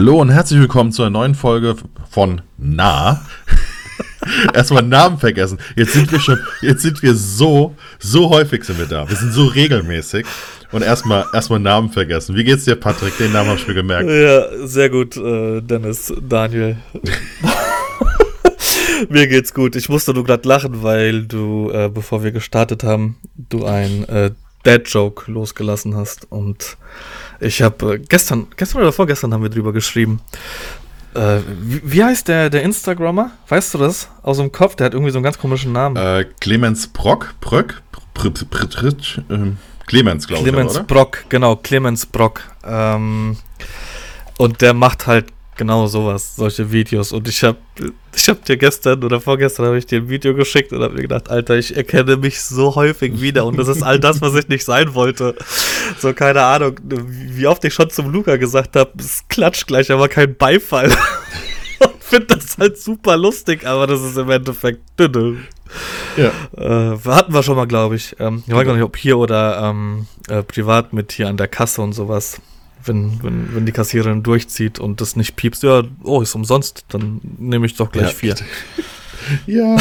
Hallo und herzlich willkommen zu einer neuen Folge von Na. Erstmal Namen vergessen. Jetzt sind wir schon, jetzt sind wir so, so häufig sind wir da. Wir sind so regelmäßig. Und erstmal, erstmal Namen vergessen. Wie geht's dir, Patrick? Den Namen habe ich mir gemerkt. Ja, sehr gut, äh, Dennis, Daniel. mir geht's gut. Ich musste nur gerade lachen, weil du, äh, bevor wir gestartet haben, du ein äh, Dad-Joke losgelassen hast. Und ich habe äh, gestern, gestern oder vorgestern haben wir drüber geschrieben. Äh, wie, wie, heißt der, der Instagrammer? Weißt du das? Aus dem Kopf, der hat irgendwie so einen ganz komischen Namen. Äh, Clemens Brock, Bröck, Pr Pr Pr Pr ähm, Clemens, glaube ich. Clemens Brock, genau, Clemens Brock. Ähm, und der macht halt genau sowas, solche Videos. Und ich habe ich hab dir gestern oder vorgestern habe ich dir ein Video geschickt und habe mir gedacht, Alter, ich erkenne mich so häufig wieder und das ist all das, was ich nicht sein wollte. So, keine Ahnung, wie oft ich schon zum Luca gesagt habe, es klatscht gleich, aber kein Beifall. und finde das halt super lustig, aber das ist im Endeffekt dünne. Ja. Äh, hatten wir schon mal, glaube ich. Ähm, ich weiß gar nicht, ob hier oder ähm, äh, privat mit hier an der Kasse und sowas wenn, wenn, wenn die Kassiererin durchzieht und das nicht piepst, ja, oh, ist umsonst, dann nehme ich doch gleich ja, vier. ja.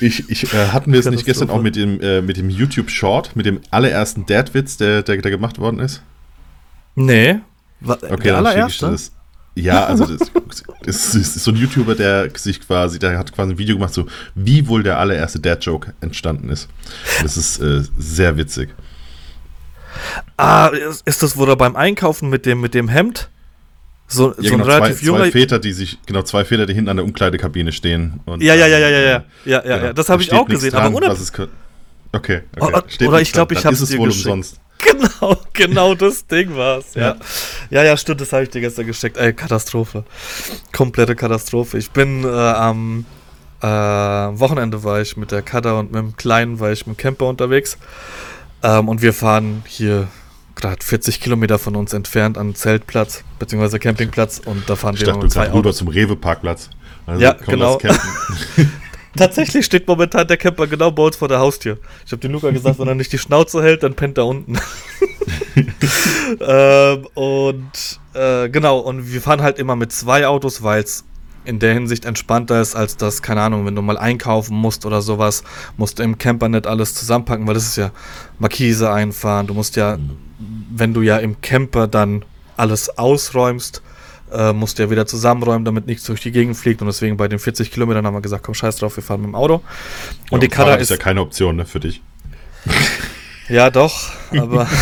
Ich, ich äh, hatten wir es nicht gestern auch mit dem, äh, mit dem YouTube Short, mit dem allerersten Dad-Witz, der, der, der gemacht worden ist? Nee. War, okay, der allererste? Das, ja, also das, das, ist so ein YouTuber, der sich quasi, der hat quasi ein Video gemacht, so wie wohl der allererste Dad-Joke entstanden ist. Und das ist äh, sehr witzig. Ah, ist das, wo er beim Einkaufen mit dem, mit dem Hemd? So, ja, so genau, ein relativ zwei, zwei Väter, die sich, genau, zwei Väter, die hinten an der Umkleidekabine stehen. Und, ja, ja, ja, ja, ja, ja, ja, ja, ja. das habe ich auch gesehen, dran, aber ohne. Okay, okay. Steht oder ich glaube, ich habe es dir wohl geschickt. umsonst. Genau, genau das Ding war's. Ja. ja, ja, stimmt, das habe ich dir gestern geschickt. Ey, Katastrophe. Komplette Katastrophe. Ich bin äh, am äh, Wochenende war ich mit der Kada und mit dem Kleinen war ich mit dem Camper unterwegs. Ähm, und wir fahren hier gerade 40 Kilometer von uns entfernt an Zeltplatz bzw. Campingplatz und da fahren ich wir dachte, zwei rüber zum Rewe-Parkplatz. Also ja, genau. Tatsächlich steht momentan der Camper genau bei uns vor der Haustür. Ich habe dem Luca gesagt, wenn er nicht die Schnauze hält, dann pennt er unten. ähm, und äh, genau, und wir fahren halt immer mit zwei Autos, weil es in der Hinsicht entspannter ist, als das, keine Ahnung, wenn du mal einkaufen musst oder sowas, musst du im Camper nicht alles zusammenpacken, weil das ist ja Markise einfahren. Du musst ja, wenn du ja im Camper dann alles ausräumst, äh, musst du ja wieder zusammenräumen, damit nichts durch die Gegend fliegt. Und deswegen bei den 40 Kilometern haben wir gesagt, komm, scheiß drauf, wir fahren mit dem Auto. Und ja, die Karre ist, ist ja keine Option ne, für dich. Ja, doch, aber.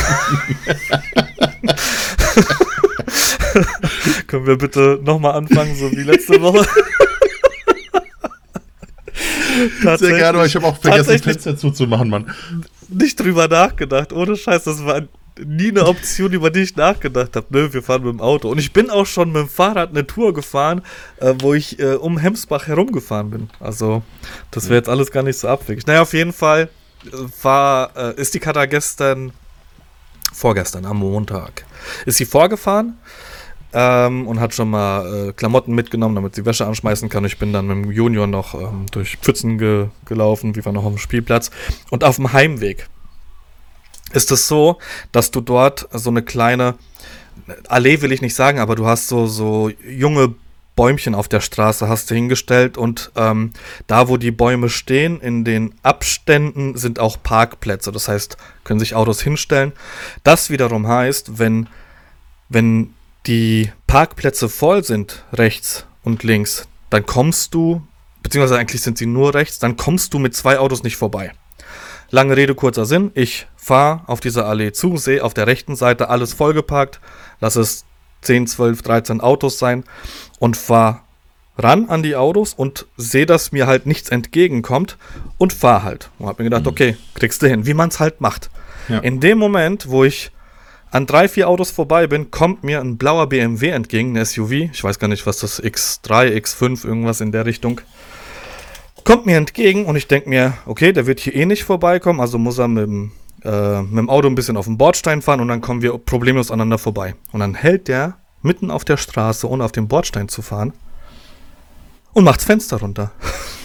Können wir bitte nochmal anfangen, so wie letzte Woche? Sehr gerne, aber ich habe auch vergessen, das Fenster zuzumachen, Mann. Nicht drüber nachgedacht, ohne Scheiß, das war nie eine Option, über die ich nachgedacht habe. Nö, wir fahren mit dem Auto. Und ich bin auch schon mit dem Fahrrad eine Tour gefahren, äh, wo ich äh, um Hemsbach herumgefahren bin. Also, das wäre jetzt alles gar nicht so abwegig. Naja, auf jeden Fall äh, war, äh, ist die Kata gestern, vorgestern, am Montag, ist sie vorgefahren ähm, und hat schon mal äh, Klamotten mitgenommen, damit sie Wäsche anschmeißen kann. Ich bin dann mit dem Junior noch ähm, durch Pfützen ge gelaufen, wie war noch auf dem Spielplatz. Und auf dem Heimweg ist es so, dass du dort so eine kleine Allee will ich nicht sagen, aber du hast so, so junge Bäumchen auf der Straße hast du hingestellt und ähm, da, wo die Bäume stehen, in den Abständen sind auch Parkplätze. Das heißt, können sich Autos hinstellen. Das wiederum heißt, wenn, wenn die Parkplätze voll sind, rechts und links, dann kommst du, beziehungsweise eigentlich sind sie nur rechts, dann kommst du mit zwei Autos nicht vorbei. Lange Rede, kurzer Sinn. Ich fahre auf dieser Allee zu, sehe auf der rechten Seite alles vollgeparkt, lass es 10, 12, 13 Autos sein und fahre ran an die Autos und sehe, dass mir halt nichts entgegenkommt und fahre halt. Und habe mir gedacht, mhm. okay, kriegst du hin, wie man es halt macht. Ja. In dem Moment, wo ich an drei, vier Autos vorbei bin, kommt mir ein blauer BMW entgegen, ein SUV. Ich weiß gar nicht, was das X3, X5, irgendwas in der Richtung. Kommt mir entgegen und ich denke mir, okay, der wird hier eh nicht vorbeikommen, also muss er mit dem, äh, mit dem Auto ein bisschen auf den Bordstein fahren und dann kommen wir problemlos aneinander vorbei. Und dann hält der mitten auf der Straße, ohne auf den Bordstein zu fahren, und macht das Fenster runter.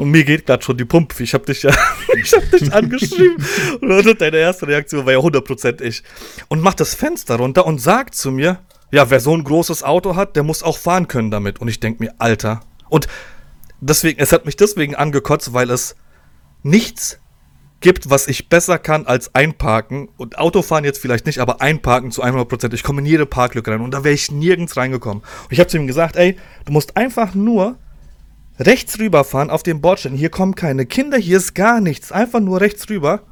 Und mir geht gerade schon die Pumpe. Ich habe dich ja, ich habe dich angeschrieben. Und deine erste Reaktion war ja 100% ich. Und macht das Fenster runter und sagt zu mir, ja, wer so ein großes Auto hat, der muss auch fahren können damit. Und ich denke mir, Alter. Und deswegen, es hat mich deswegen angekotzt, weil es nichts gibt, was ich besser kann als einparken. Und Autofahren jetzt vielleicht nicht, aber einparken zu 100%. Ich komme in jede Parklücke rein und da wäre ich nirgends reingekommen. Und ich habe zu ihm gesagt, ey, du musst einfach nur rechts rüberfahren auf den Bordstein. Hier kommen keine Kinder, hier ist gar nichts. Einfach nur rechts rüber.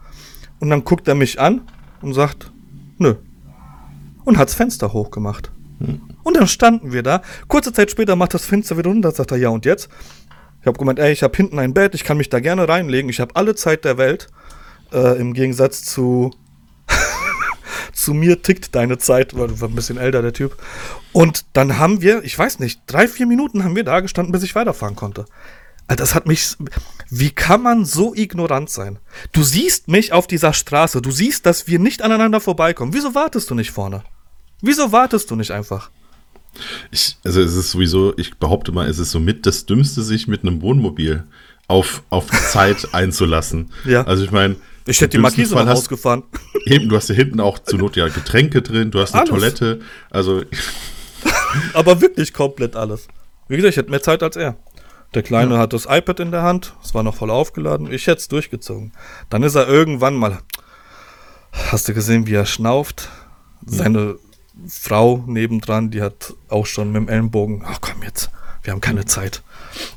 Und dann guckt er mich an und sagt, nö. Und hat's Fenster hochgemacht. Hm. Und dann standen wir da. Kurze Zeit später macht das Fenster wieder runter, sagt er, ja und jetzt? Ich habe gemeint, ey, ich habe hinten ein Bett, ich kann mich da gerne reinlegen, ich habe alle Zeit der Welt. Äh, Im Gegensatz zu zu mir tickt deine Zeit, weil du war ein bisschen älter, der Typ. Und dann haben wir, ich weiß nicht, drei, vier Minuten haben wir da gestanden, bis ich weiterfahren konnte. Also das hat mich. Wie kann man so ignorant sein? Du siehst mich auf dieser Straße, du siehst, dass wir nicht aneinander vorbeikommen. Wieso wartest du nicht vorne? Wieso wartest du nicht einfach? Ich, also es ist sowieso, ich behaupte mal, es ist somit das Dümmste, sich mit einem Wohnmobil auf, auf Zeit einzulassen. Ja. Also ich meine, ich hätte die Markise noch ausgefahren. Eben, du hast ja hinten auch zur Not ja Getränke drin, du hast eine alles. Toilette, also. Aber wirklich komplett alles. Wie gesagt, ich hätte mehr Zeit als er. Der Kleine ja. hat das iPad in der Hand, es war noch voll aufgeladen, ich hätte es durchgezogen. Dann ist er irgendwann mal. Hast du gesehen, wie er schnauft? Seine Frau nebendran, die hat auch schon mit dem Ellenbogen, ach komm jetzt, wir haben keine Zeit.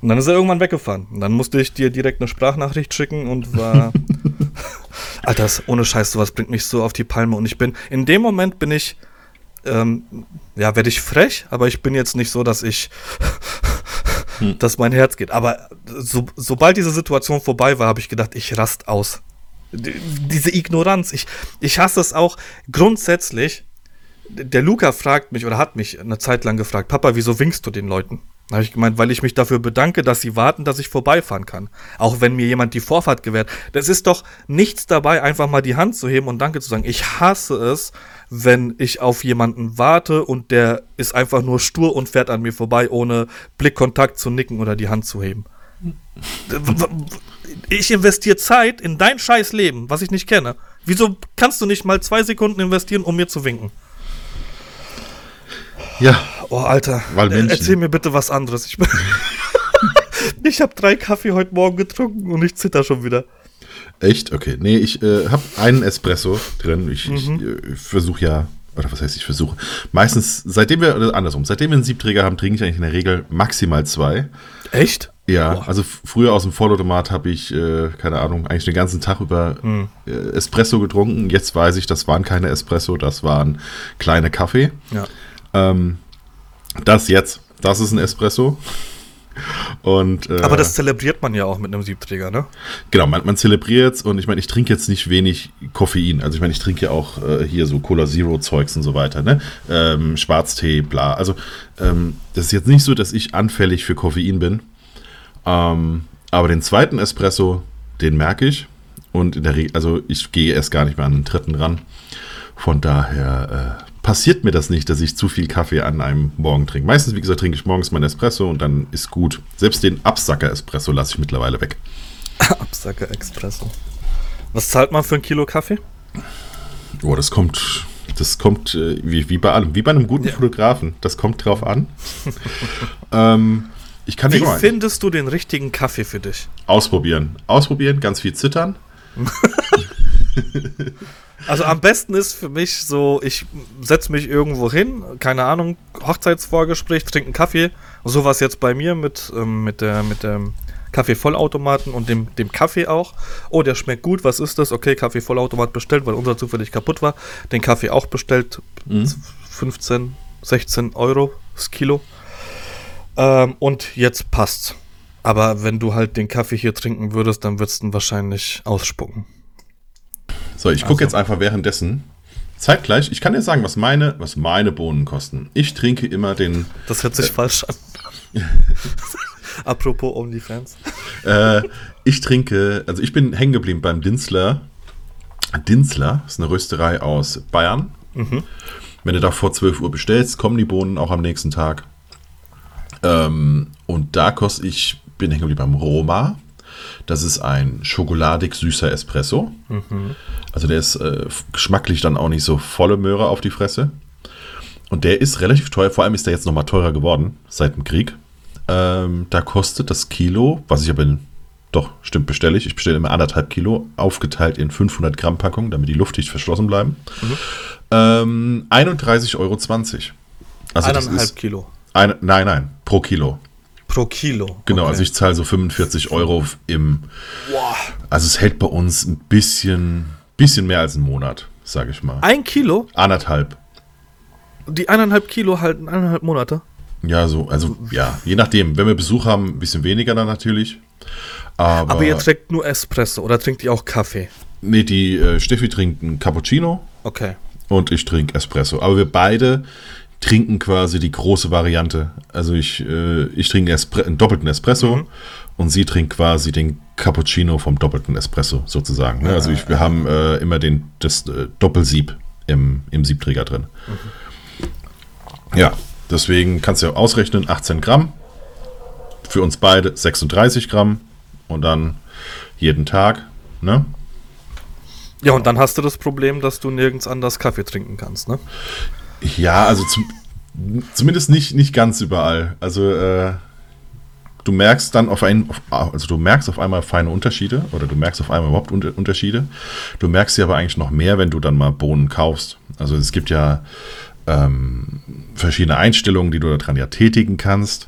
Und dann ist er irgendwann weggefahren. Und dann musste ich dir direkt eine Sprachnachricht schicken und war. Alter, ohne Scheiß, sowas bringt mich so auf die Palme. Und ich bin, in dem Moment bin ich, ähm, ja, werde ich frech, aber ich bin jetzt nicht so, dass ich, hm. dass mein Herz geht. Aber so, sobald diese Situation vorbei war, habe ich gedacht, ich rast aus. diese Ignoranz, ich, ich hasse es auch grundsätzlich. Der Luca fragt mich oder hat mich eine Zeit lang gefragt, Papa, wieso winkst du den Leuten? Habe ich gemeint, weil ich mich dafür bedanke, dass sie warten, dass ich vorbeifahren kann. Auch wenn mir jemand die Vorfahrt gewährt. Das ist doch nichts dabei, einfach mal die Hand zu heben und Danke zu sagen. Ich hasse es, wenn ich auf jemanden warte und der ist einfach nur stur und fährt an mir vorbei, ohne Blickkontakt zu nicken oder die Hand zu heben. Ich investiere Zeit in dein scheiß Leben, was ich nicht kenne. Wieso kannst du nicht mal zwei Sekunden investieren, um mir zu winken? Ja. Oh, Alter. Weil Menschen. Erzähl mir bitte was anderes. Ich, ich habe drei Kaffee heute Morgen getrunken und ich zitter schon wieder. Echt? Okay. Nee, ich äh, habe einen Espresso drin. Ich, mhm. ich äh, versuche ja, oder was heißt ich versuche? Meistens, seitdem wir, oder andersrum, seitdem wir einen Siebträger haben, trinke ich eigentlich in der Regel maximal zwei. Echt? Ja, Boah. also früher aus dem Vollautomat habe ich, äh, keine Ahnung, eigentlich den ganzen Tag über hm. äh, Espresso getrunken. Jetzt weiß ich, das waren keine Espresso, das waren kleine Kaffee. Ja. Ähm, das jetzt, das ist ein Espresso. Und, äh, Aber das zelebriert man ja auch mit einem Siebträger, ne? Genau, man, man zelebriert es und ich meine, ich trinke jetzt nicht wenig Koffein. Also ich meine, ich trinke ja auch äh, hier so Cola Zero Zeugs und so weiter, ne? Ähm, Schwarztee, bla. Also ähm, das ist jetzt nicht so, dass ich anfällig für Koffein bin. Ähm, aber den zweiten Espresso, den merke ich. Und in der Regel, also ich gehe erst gar nicht mehr an den dritten ran. Von daher äh, passiert mir das nicht, dass ich zu viel Kaffee an einem Morgen trinke. Meistens, wie gesagt, trinke ich morgens meinen Espresso und dann ist gut. Selbst den Absacker-Espresso lasse ich mittlerweile weg. Absacker-Espresso. Was zahlt man für ein Kilo Kaffee? Oh, das kommt, das kommt äh, wie, wie bei allem, wie bei einem guten ja. Fotografen. Das kommt drauf an. ähm, ich kann wie findest du den richtigen Kaffee für dich? Ausprobieren. Ausprobieren, ganz viel zittern. Also am besten ist für mich so, ich setze mich irgendwo hin, keine Ahnung, Hochzeitsvorgespräch, trinke einen Kaffee. Sowas jetzt bei mir mit, ähm, mit, der, mit dem Kaffeevollautomaten und dem, dem Kaffee auch. Oh, der schmeckt gut, was ist das? Okay, Kaffeevollautomat bestellt, weil unser zufällig kaputt war. Den Kaffee auch bestellt, mhm. 15, 16 Euro das Kilo. Ähm, und jetzt passt's. Aber wenn du halt den Kaffee hier trinken würdest, dann würdest du ihn wahrscheinlich ausspucken. So, ich gucke also. jetzt einfach währenddessen. Zeitgleich, ich kann dir sagen, was meine, was meine Bohnen kosten. Ich trinke immer den. Das hört sich äh, falsch an. Apropos OnlyFans. Äh, ich trinke, also ich bin hängen geblieben beim Dinsler. Dinsler ist eine Rösterei aus Bayern. Mhm. Wenn du da vor 12 Uhr bestellst, kommen die Bohnen auch am nächsten Tag. Ähm, und da koste ich, bin hängen geblieben beim Roma. Das ist ein schokoladig süßer Espresso. Mhm. Also der ist äh, geschmacklich dann auch nicht so volle Möhre auf die Fresse. Und der ist relativ teuer, vor allem ist der jetzt nochmal teurer geworden seit dem Krieg. Ähm, da kostet das Kilo, was ich aber in, doch, stimmt, bestelle ich. Ich bestelle immer anderthalb Kilo, aufgeteilt in 500 Gramm Packung, damit die luftdicht verschlossen bleiben. Mhm. Ähm, 31,20 Euro. Also Eineinhalb Kilo. Eine, nein, nein, pro Kilo. Pro Kilo. Genau, okay. also ich zahle so 45 Euro im. Boah. Also es hält bei uns ein bisschen, bisschen mehr als einen Monat, sage ich mal. Ein Kilo? Anderthalb. Die eineinhalb Kilo halten eineinhalb Monate? Ja, so, also ja, je nachdem. Wenn wir Besuch haben, ein bisschen weniger dann natürlich. Aber, Aber ihr trinkt nur Espresso oder trinkt ihr auch Kaffee? Nee, die äh, Steffi trinkt einen Cappuccino. Okay. Und ich trinke Espresso. Aber wir beide trinken quasi die große Variante. Also ich, äh, ich trinke Espre einen doppelten Espresso mhm. und sie trinkt quasi den Cappuccino vom doppelten Espresso sozusagen. Ne? Also ich, wir haben äh, immer den, das äh, Doppelsieb im, im Siebträger drin. Mhm. Ja, deswegen kannst du ausrechnen, 18 Gramm. Für uns beide 36 Gramm und dann jeden Tag. Ne? Ja, und dann hast du das Problem, dass du nirgends anders Kaffee trinken kannst, ne? Ja, also zum, zumindest nicht, nicht ganz überall. Also äh, du merkst dann auf einen, also du merkst auf einmal feine Unterschiede oder du merkst auf einmal überhaupt Unterschiede. Du merkst sie aber eigentlich noch mehr, wenn du dann mal Bohnen kaufst. Also es gibt ja ähm, verschiedene Einstellungen, die du daran ja tätigen kannst.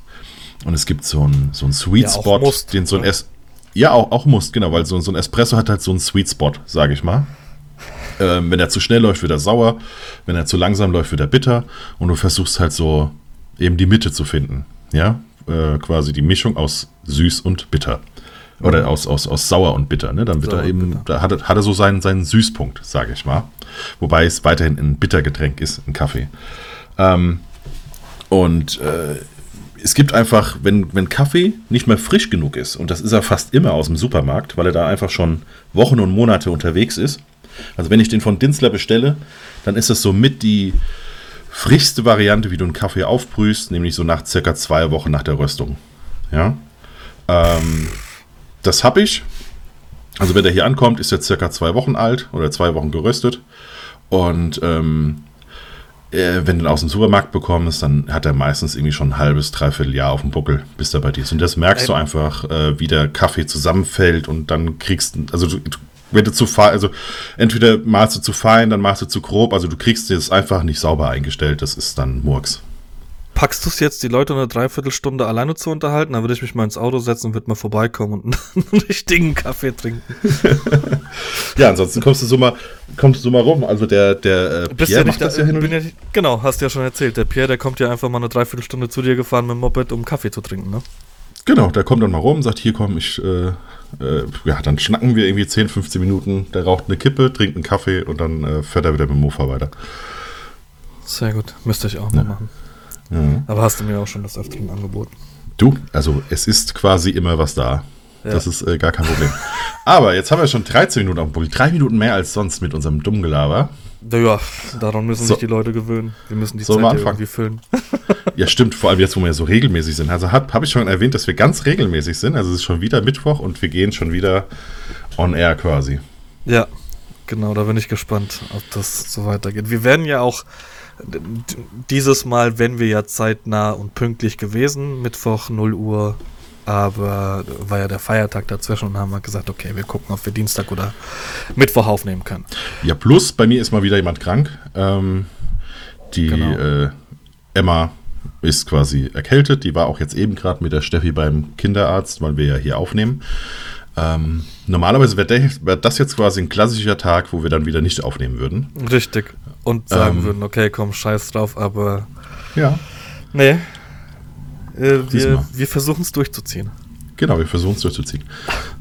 Und es gibt so einen so Sweet Spot, ja, den so ein es ja auch, auch Must, genau, weil so, so ein Espresso hat halt so einen Sweet Spot, sage ich mal. Ähm, wenn er zu schnell läuft, wird er sauer. Wenn er zu langsam läuft, wird er bitter. Und du versuchst halt so eben die Mitte zu finden. Ja, äh, quasi die Mischung aus süß und bitter. Oder mhm. aus, aus, aus sauer und bitter. Ne? Dann wird sauer er eben, da hat, er, hat er so seinen, seinen Süßpunkt, sage ich mal. Wobei es weiterhin ein Bittergetränk ist, ein Kaffee. Ähm, und äh, es gibt einfach, wenn, wenn Kaffee nicht mehr frisch genug ist, und das ist er fast immer aus dem Supermarkt, weil er da einfach schon Wochen und Monate unterwegs ist, also wenn ich den von Dinzler bestelle, dann ist das somit die frischste Variante, wie du einen Kaffee aufbrühst, nämlich so nach circa zwei Wochen nach der Röstung. Ja. Ähm, das habe ich. Also wenn der hier ankommt, ist er circa zwei Wochen alt oder zwei Wochen geröstet. Und ähm, äh, wenn du ihn aus dem Supermarkt bekommst, dann hat er meistens irgendwie schon ein halbes, dreiviertel Jahr auf dem Buckel, bis er bei dir ist. Und das merkst du einfach, äh, wie der Kaffee zusammenfällt und dann kriegst also du, du wenn du zu fein, also entweder malst du zu fein, dann machst du zu grob, also du kriegst es einfach nicht sauber eingestellt, das ist dann Murks. Packst du es jetzt, die Leute eine Dreiviertelstunde alleine zu unterhalten, dann würde ich mich mal ins Auto setzen und würde mal vorbeikommen und einen richtigen Kaffee trinken. ja, ansonsten kommst du so mal, kommst du so mal rum. Also der, der äh, Pierre ja macht da, das ja hin und ja, Genau, hast du ja schon erzählt. Der Pierre, der kommt ja einfach mal eine Dreiviertelstunde zu dir gefahren mit dem Moped, um Kaffee zu trinken, ne? Genau, der kommt dann mal rum, sagt, hier komm, ich äh, äh, ja, dann schnacken wir irgendwie 10, 15 Minuten. Der raucht eine Kippe, trinkt einen Kaffee und dann äh, fährt er wieder mit dem Mofa weiter. Sehr gut, müsste ich auch ja. mal machen. Ja. Aber hast du mir auch schon das Öfteren angeboten. Du, also es ist quasi immer was da. Ja. Das ist äh, gar kein Problem. Aber jetzt haben wir schon 13 Minuten auf dem Buckel. Drei Minuten mehr als sonst mit unserem Dummgelaber. Ja, daran müssen so. sich die Leute gewöhnen. Wir müssen die so Zeit irgendwie füllen. ja, stimmt. Vor allem jetzt, wo wir so regelmäßig sind. Also habe hab ich schon erwähnt, dass wir ganz regelmäßig sind. Also es ist schon wieder Mittwoch und wir gehen schon wieder on air quasi. Ja, genau. Da bin ich gespannt, ob das so weitergeht. Wir werden ja auch dieses Mal, wenn wir ja zeitnah und pünktlich gewesen, Mittwoch 0 Uhr aber war ja der Feiertag dazwischen und haben wir gesagt, okay, wir gucken, ob wir Dienstag oder Mittwoch aufnehmen können. Ja, plus bei mir ist mal wieder jemand krank. Ähm, die genau. äh, Emma ist quasi erkältet. Die war auch jetzt eben gerade mit der Steffi beim Kinderarzt, weil wir ja hier aufnehmen. Ähm, normalerweise wäre wär das jetzt quasi ein klassischer Tag, wo wir dann wieder nicht aufnehmen würden. Richtig. Und sagen ähm, würden, okay, komm, scheiß drauf, aber. Ja. Nee, äh, wir, wir versuchen es durchzuziehen. Genau, wir versuchen es durchzuziehen.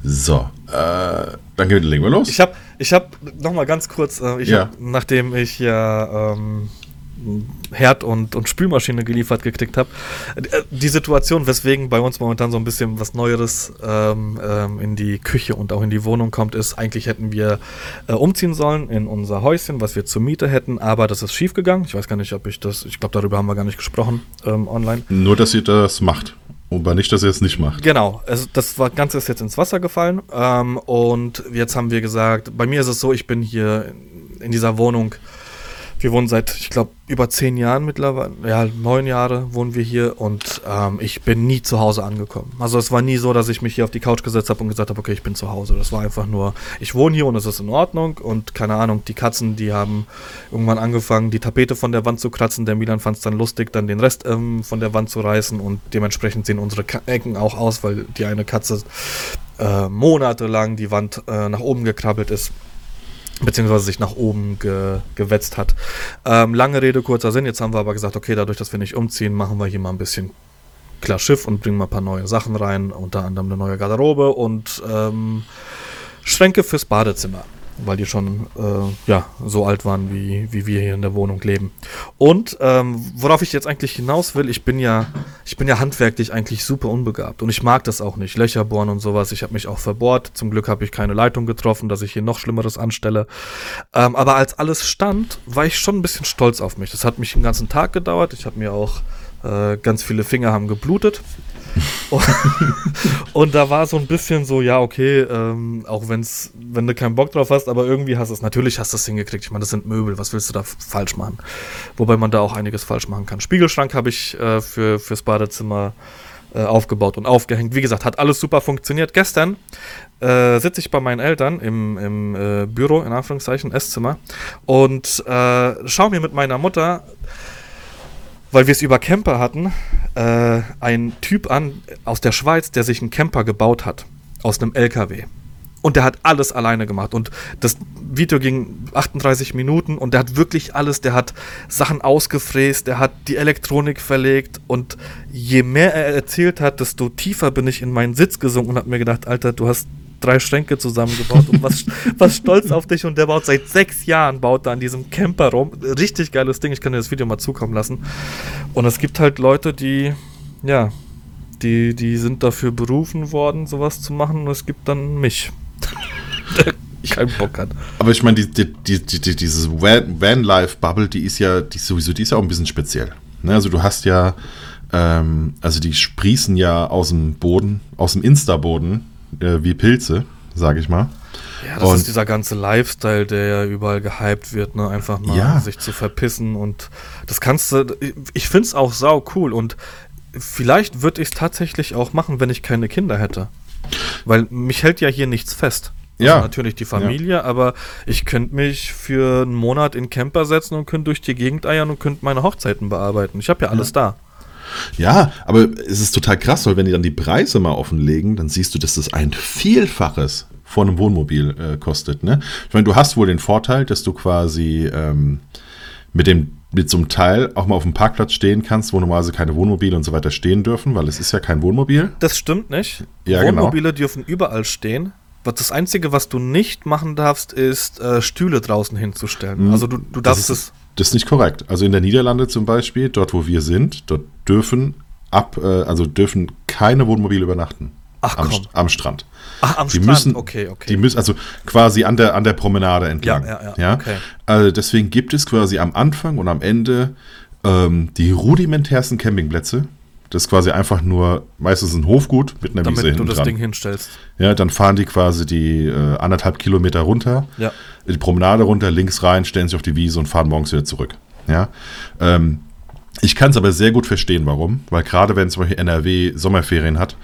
So, äh, dann legen wir los. Ich habe, ich habe noch mal ganz kurz, äh, ich ja. hab, nachdem ich ja ähm, Herd und, und Spülmaschine geliefert gekriegt habe. Äh, die Situation, weswegen bei uns momentan so ein bisschen was Neueres ähm, ähm, in die Küche und auch in die Wohnung kommt, ist, eigentlich hätten wir äh, umziehen sollen in unser Häuschen, was wir zur Miete hätten, aber das ist schiefgegangen. Ich weiß gar nicht, ob ich das, ich glaube, darüber haben wir gar nicht gesprochen ähm, online. Nur, dass ihr das macht. Aber nicht, dass ihr es nicht macht. Genau, also das Ganze ist jetzt ins Wasser gefallen ähm, und jetzt haben wir gesagt, bei mir ist es so, ich bin hier in dieser Wohnung Wir wohnen seit, ich glaube, über zehn Jahren mittlerweile, ja, neun Jahre wohnen wir hier und ähm, ich bin nie zu Hause angekommen. Also es war nie so, dass ich mich hier auf die Couch gesetzt habe und gesagt habe, okay, ich bin zu Hause. Das war einfach nur, ich wohne hier und es ist in Ordnung und keine Ahnung, die Katzen, die haben irgendwann angefangen, die Tapete von der Wand zu kratzen. Der Milan fand es dann lustig, dann den Rest ähm, von der Wand zu reißen und dementsprechend sehen unsere Ecken auch aus, weil die eine Katze äh, monatelang die Wand äh, nach oben gekrabbelt ist beziehungsweise sich nach oben ge, gewetzt hat. Ähm, lange Rede, kurzer Sinn. Jetzt haben wir aber gesagt, okay, dadurch, dass wir nicht umziehen, machen wir hier mal ein bisschen klar Schiff und bringen mal ein paar neue Sachen rein, unter anderem eine neue Garderobe und ähm, Schränke fürs Badezimmer weil die schon äh, ja, so alt waren, wie, wie wir hier in der Wohnung leben. Und ähm, worauf ich jetzt eigentlich hinaus will, ich bin ja, ich bin ja handwerklich eigentlich super unbegabt und ich mag das auch nicht, Löcher bohren und sowas. Ich habe mich auch verbohrt. Zum Glück habe ich keine Leitung getroffen, dass ich hier noch Schlimmeres anstelle. Ähm, aber als alles stand, war ich schon ein bisschen stolz auf mich. Das hat mich den ganzen Tag gedauert. Ich habe mir auch äh, ganz viele Finger haben geblutet. und da war so ein bisschen so, ja, okay, ähm, auch wenn's, wenn du keinen Bock drauf hast, aber irgendwie hast du es, natürlich hast du es hingekriegt. Ich meine, das sind Möbel, was willst du da falsch machen? Wobei man da auch einiges falsch machen kann. Spiegelschrank habe ich äh, für, fürs Badezimmer äh, aufgebaut und aufgehängt. Wie gesagt, hat alles super funktioniert. Gestern äh, sitze ich bei meinen Eltern im, im äh, Büro, in Anführungszeichen, Esszimmer, und äh, schaue mir mit meiner Mutter weil wir es über Camper hatten, äh, ein Typ an aus der Schweiz, der sich einen Camper gebaut hat. Aus einem LKW. Und der hat alles alleine gemacht. Und das Video ging 38 Minuten und der hat wirklich alles, der hat Sachen ausgefräst, der hat die Elektronik verlegt und je mehr er erzählt hat, desto tiefer bin ich in meinen Sitz gesunken und habe mir gedacht, Alter, du hast drei Schränke zusammengebaut und was, was stolz auf dich und der baut seit sechs Jahren, baut da an diesem Camper rum. Richtig geiles Ding, ich kann dir das Video mal zukommen lassen. Und es gibt halt Leute, die, ja, die, die sind dafür berufen worden, sowas zu machen und es gibt dann mich. ich keinen Bock hat. Aber ich meine, die, die, die, die, diese Van-Life-Bubble, die ist ja, die ist sowieso, die ist ja auch ein bisschen speziell. Ne? Also du hast ja, ähm, also die sprießen ja aus dem Boden, aus dem Insta-Boden äh, wie Pilze, sage ich mal. Ja, das und ist dieser ganze Lifestyle, der ja überall gehypt wird, ne? Einfach mal ja. sich zu verpissen und das kannst du, ich finde es auch sau cool und vielleicht würde ich es tatsächlich auch machen, wenn ich keine Kinder hätte. Weil mich hält ja hier nichts fest. Also ja. natürlich die Familie, ja. aber ich könnte mich für einen Monat in Camper setzen und könnte durch die Gegend eiern und könnte meine Hochzeiten bearbeiten. Ich habe ja alles ja. da. Ja, aber es ist total krass, weil wenn die dann die Preise mal offenlegen, dann siehst du, dass das ein Vielfaches von einem Wohnmobil äh, kostet. Ne? Ich meine, du hast wohl den Vorteil, dass du quasi ähm, mit dem mit so einem Teil auch mal auf dem Parkplatz stehen kannst, wo normalerweise keine Wohnmobile und so weiter stehen dürfen, weil es ist ja kein Wohnmobil. Das stimmt nicht. Ja, genau. Wohnmobile genau. dürfen überall stehen. Das Einzige, was du nicht machen darfst, ist äh, Stühle draußen hinzustellen. Mhm. Also du, du darfst es das ist nicht korrekt. Also in der Niederlande zum Beispiel, dort wo wir sind, dort dürfen ab, äh, also dürfen keine Wohnmobile übernachten. Ach, am, am, Strand. Ach, am die Strand, müssen, okay, okay. Die müssen, also quasi an der, an der Promenade entlang. Ja, ja, ja. ja? Okay. Also deswegen gibt es quasi am Anfang und am Ende ähm, die rudimentärsten Campingplätze. Das ist quasi einfach nur meistens ein Hofgut mit einer Damit Wiese hinten du das dran. Ding hinstellst. Ja, dann fahren die quasi die äh, anderthalb Kilometer runter, ja. die Promenade runter, links rein, stellen sich auf die Wiese und fahren morgens wieder zurück. Ja. Ähm, ich kann es aber sehr gut verstehen, warum. Weil gerade wenn zum Beispiel NRW Sommerferien hat,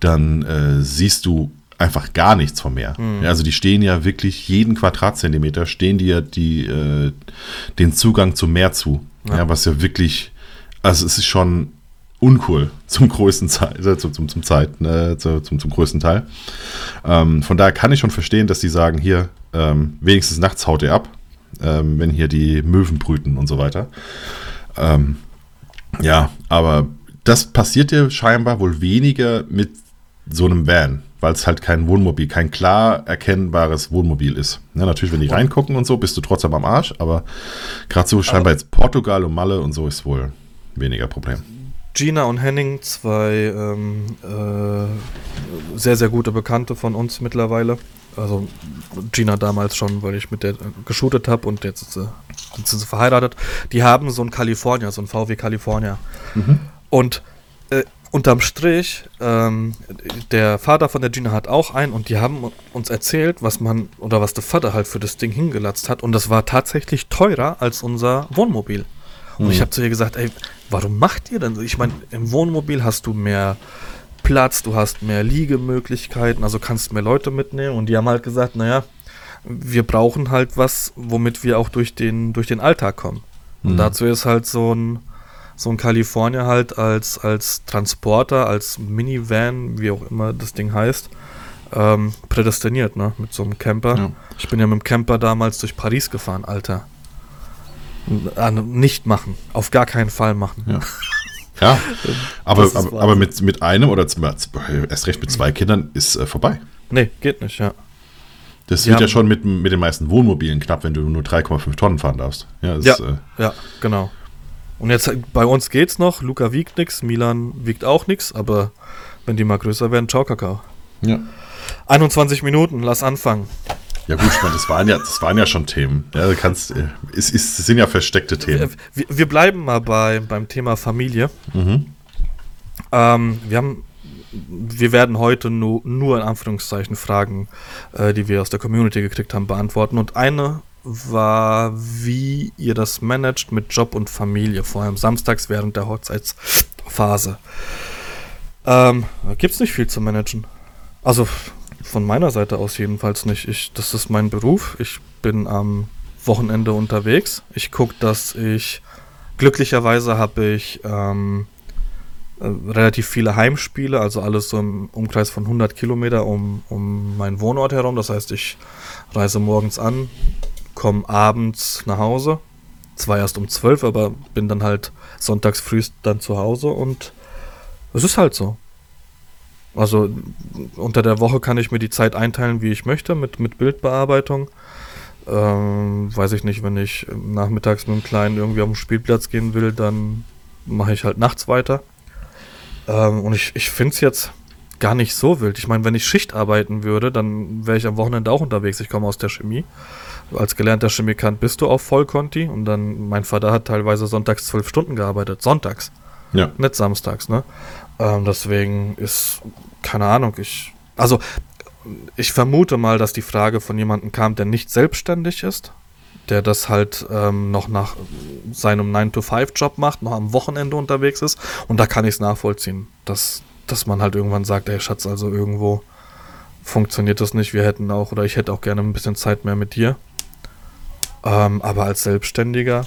dann äh, siehst du einfach gar nichts vom Meer. Mhm. Ja, also die stehen ja wirklich jeden Quadratzentimeter, stehen dir die, äh, den Zugang zum Meer zu. Ja. ja. was ja wirklich, also es ist schon uncool zum größten Zeit, äh, zum, zum, zum Zeit, ne, zum, zum, zum größten Teil. Ähm, von daher kann ich schon verstehen, dass die sagen, hier, ähm, wenigstens nachts haut ihr ab, ähm, wenn hier die Möwen brüten und so weiter. Ähm, ja, aber das passiert ja scheinbar wohl weniger mit so einem Van, weil es halt kein Wohnmobil, kein klar erkennbares Wohnmobil ist. Ja, natürlich, wenn die reingucken und so, bist du trotzdem am Arsch, aber gerade so scheinbar jetzt Portugal und Malle und so ist wohl weniger Problem. Gina und Henning, zwei ähm, äh, sehr, sehr gute Bekannte von uns mittlerweile. Also Gina damals schon, weil ich mit der geshootet habe und jetzt, äh, sind sie verheiratet. Die haben so ein California, so ein VW California. Mhm. Und äh, unterm Strich, ähm, der Vater von der Gina hat auch einen und die haben uns erzählt, was man oder was der Vater halt für das Ding hingelatzt hat und das war tatsächlich teurer als unser Wohnmobil. Und Mhm. ich habe zu ihr gesagt, ey, warum macht ihr denn so? Ich meine, im Wohnmobil hast du mehr Platz, du hast mehr Liegemöglichkeiten, also kannst mehr Leute mitnehmen und die haben halt gesagt, naja, wir brauchen halt was, womit wir auch durch den, durch den Alltag kommen. Und Mhm. dazu ist halt so ein, so ein California halt als, als Transporter, als Minivan, wie auch immer das Ding heißt, ähm, prädestiniert, ne? Mit so einem Camper. Ja. Ich bin ja mit dem Camper damals durch Paris gefahren, Alter. Nicht machen. Auf gar keinen Fall machen. Ja. Ja, aber, ist aber, aber mit, mit einem oder erst recht mit zwei Kindern ist äh, vorbei. Nee, geht nicht, ja. Das wird ja schon mit, mit den meisten Wohnmobilen knapp, wenn du nur 3,5 Tonnen fahren darfst. Ja, Ja. Äh, Ja, genau. Und jetzt bei uns geht's noch. Luca wiegt nix, Milan wiegt auch nix, aber wenn die mal größer werden, ciao Kakao. ja. 21 Minuten, lass anfangen. Ja gut, ich meine, das waren ja, das waren ja schon Themen. Ja, du kannst, äh, es, es sind ja versteckte Themen. wir, wir bleiben mal bei, beim Thema Familie. Mhm. Ähm, wir haben, wir werden heute nur, nur in Anführungszeichen Fragen, äh, die wir aus der Community gekriegt haben, beantworten. Und eine war, wie ihr das managt mit Job und Familie, vor allem samstags während der Hochzeitsphase. Ähm, Gibt es nicht viel zu managen. Also von meiner Seite aus jedenfalls nicht. Ich, das ist mein Beruf. Ich bin am Wochenende unterwegs. Ich gucke, dass ich glücklicherweise habe ich ähm, äh, relativ viele Heimspiele, also alles so im Umkreis von 100 Kilometer um, um meinen Wohnort herum. Das heißt, ich reise morgens an, komme abends nach Hause. Zwar erst um 12, aber bin dann halt sonntags frühst dann zu Hause und es ist halt so. Also unter der Woche kann ich mir die Zeit einteilen, wie ich möchte, mit, mit Bildbearbeitung. Ähm, weiß ich nicht, wenn ich nachmittags mit dem Kleinen irgendwie auf den Spielplatz gehen will, dann mache ich halt nachts weiter. Ähm, und ich, ich finde es jetzt gar nicht so wild. Ich meine, wenn ich Schicht arbeiten würde, dann wäre ich am Wochenende auch unterwegs. Ich komme aus der Chemie. Als gelernter Chemikant bist du auf Vollkonti und dann, mein Vater hat teilweise sonntags zwölf Stunden gearbeitet. Sonntags, Ja. nicht samstags, ne? Ähm, deswegen ist, keine Ahnung, ich, also, ich vermute mal, dass die Frage von jemandem kam, der nicht selbstständig ist, der das halt ähm, noch nach seinem 9-to-5-Job macht, noch am Wochenende unterwegs ist. Und da kann ich es nachvollziehen, dass, dass man halt irgendwann sagt, ey Schatz, also irgendwo funktioniert das nicht. Wir hätten auch, oder ich hätte auch gerne ein bisschen Zeit mehr mit dir. Ähm, aber als Selbstständiger,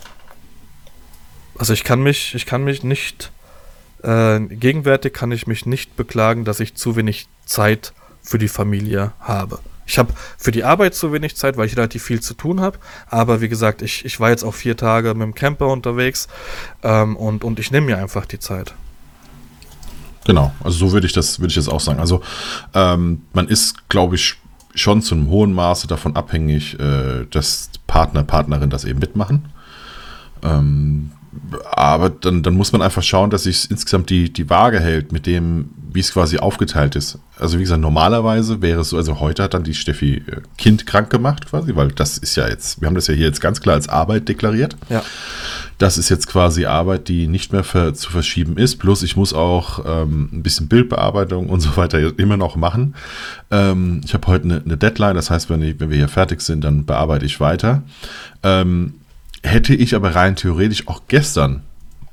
also ich kann mich, ich kann mich nicht, äh, gegenwärtig kann ich mich nicht beklagen, dass ich zu wenig Zeit für die Familie habe. Ich habe für die Arbeit zu wenig Zeit, weil ich relativ viel zu tun habe. Aber wie gesagt, ich, ich war jetzt auch vier Tage mit dem Camper unterwegs ähm, und, und ich nehme mir einfach die Zeit. Genau, also so würde ich das, würde ich das auch sagen. Also ähm, man ist, glaube ich, schon zu einem hohen Maße davon abhängig, äh, dass Partner, Partnerin das eben mitmachen. Ähm, aber dann, dann muss man einfach schauen, dass sich insgesamt die, die Waage hält mit dem, wie es quasi aufgeteilt ist. Also wie gesagt, normalerweise wäre es so, also heute hat dann die Steffi äh, Kind krank gemacht quasi, weil das ist ja jetzt, wir haben das ja hier jetzt ganz klar als Arbeit deklariert. Ja. Das ist jetzt quasi Arbeit, die nicht mehr ver zu verschieben ist. Plus ich muss auch ähm, ein bisschen Bildbearbeitung und so weiter immer noch machen. Ähm, ich habe heute eine, eine Deadline, das heißt, wenn, ich, wenn wir hier fertig sind, dann bearbeite ich weiter. Ähm, hätte ich aber rein theoretisch auch gestern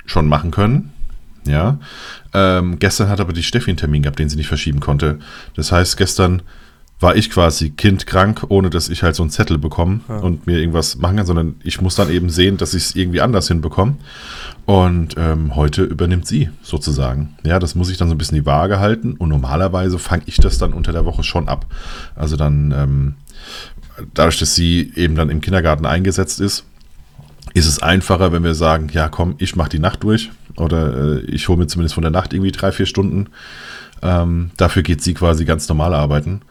schon machen können. Ja. Ähm, gestern hat aber die Steffi einen Termin gehabt, den sie nicht verschieben konnte. Das heißt, gestern war ich quasi kindkrank, ohne dass ich halt so einen Zettel bekomme Ja. und mir irgendwas machen kann, sondern ich muss dann eben sehen, dass ich es irgendwie anders hinbekomme. Und ähm, heute übernimmt sie sozusagen. Ja, das muss ich dann so ein bisschen die Waage halten und normalerweise fange ich das dann unter der Woche schon ab. Also dann, ähm, dadurch, dass sie eben dann im Kindergarten eingesetzt ist, ist es einfacher, wenn wir sagen, ja komm, ich mache die Nacht durch oder äh, ich hole mir zumindest von der Nacht irgendwie drei, vier Stunden. Ähm, dafür geht sie quasi ganz normal arbeiten.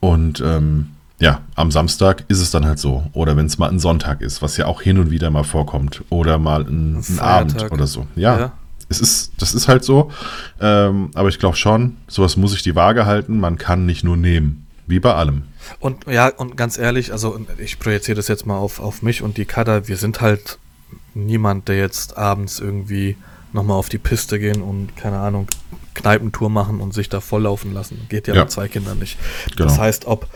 Und ähm, ja, am Samstag ist es dann halt so. Oder wenn es mal ein Sonntag ist, was ja auch hin und wieder mal vorkommt. Oder mal ein, ein Abend oder so. Ja, Ja. Es ist, das ist halt so. Ähm, aber ich glaube schon, sowas muss ich die Waage halten. Man kann nicht nur nehmen. Wie bei allem. Und ja, und ganz ehrlich, also ich projiziere das jetzt mal auf, auf mich und die Kader. Wir sind halt niemand, der jetzt abends irgendwie nochmal auf die Piste gehen und, keine Ahnung, Kneipentour machen und sich da volllaufen lassen. Geht ja, ja. mit zwei Kindern nicht. Genau. Das heißt, ob,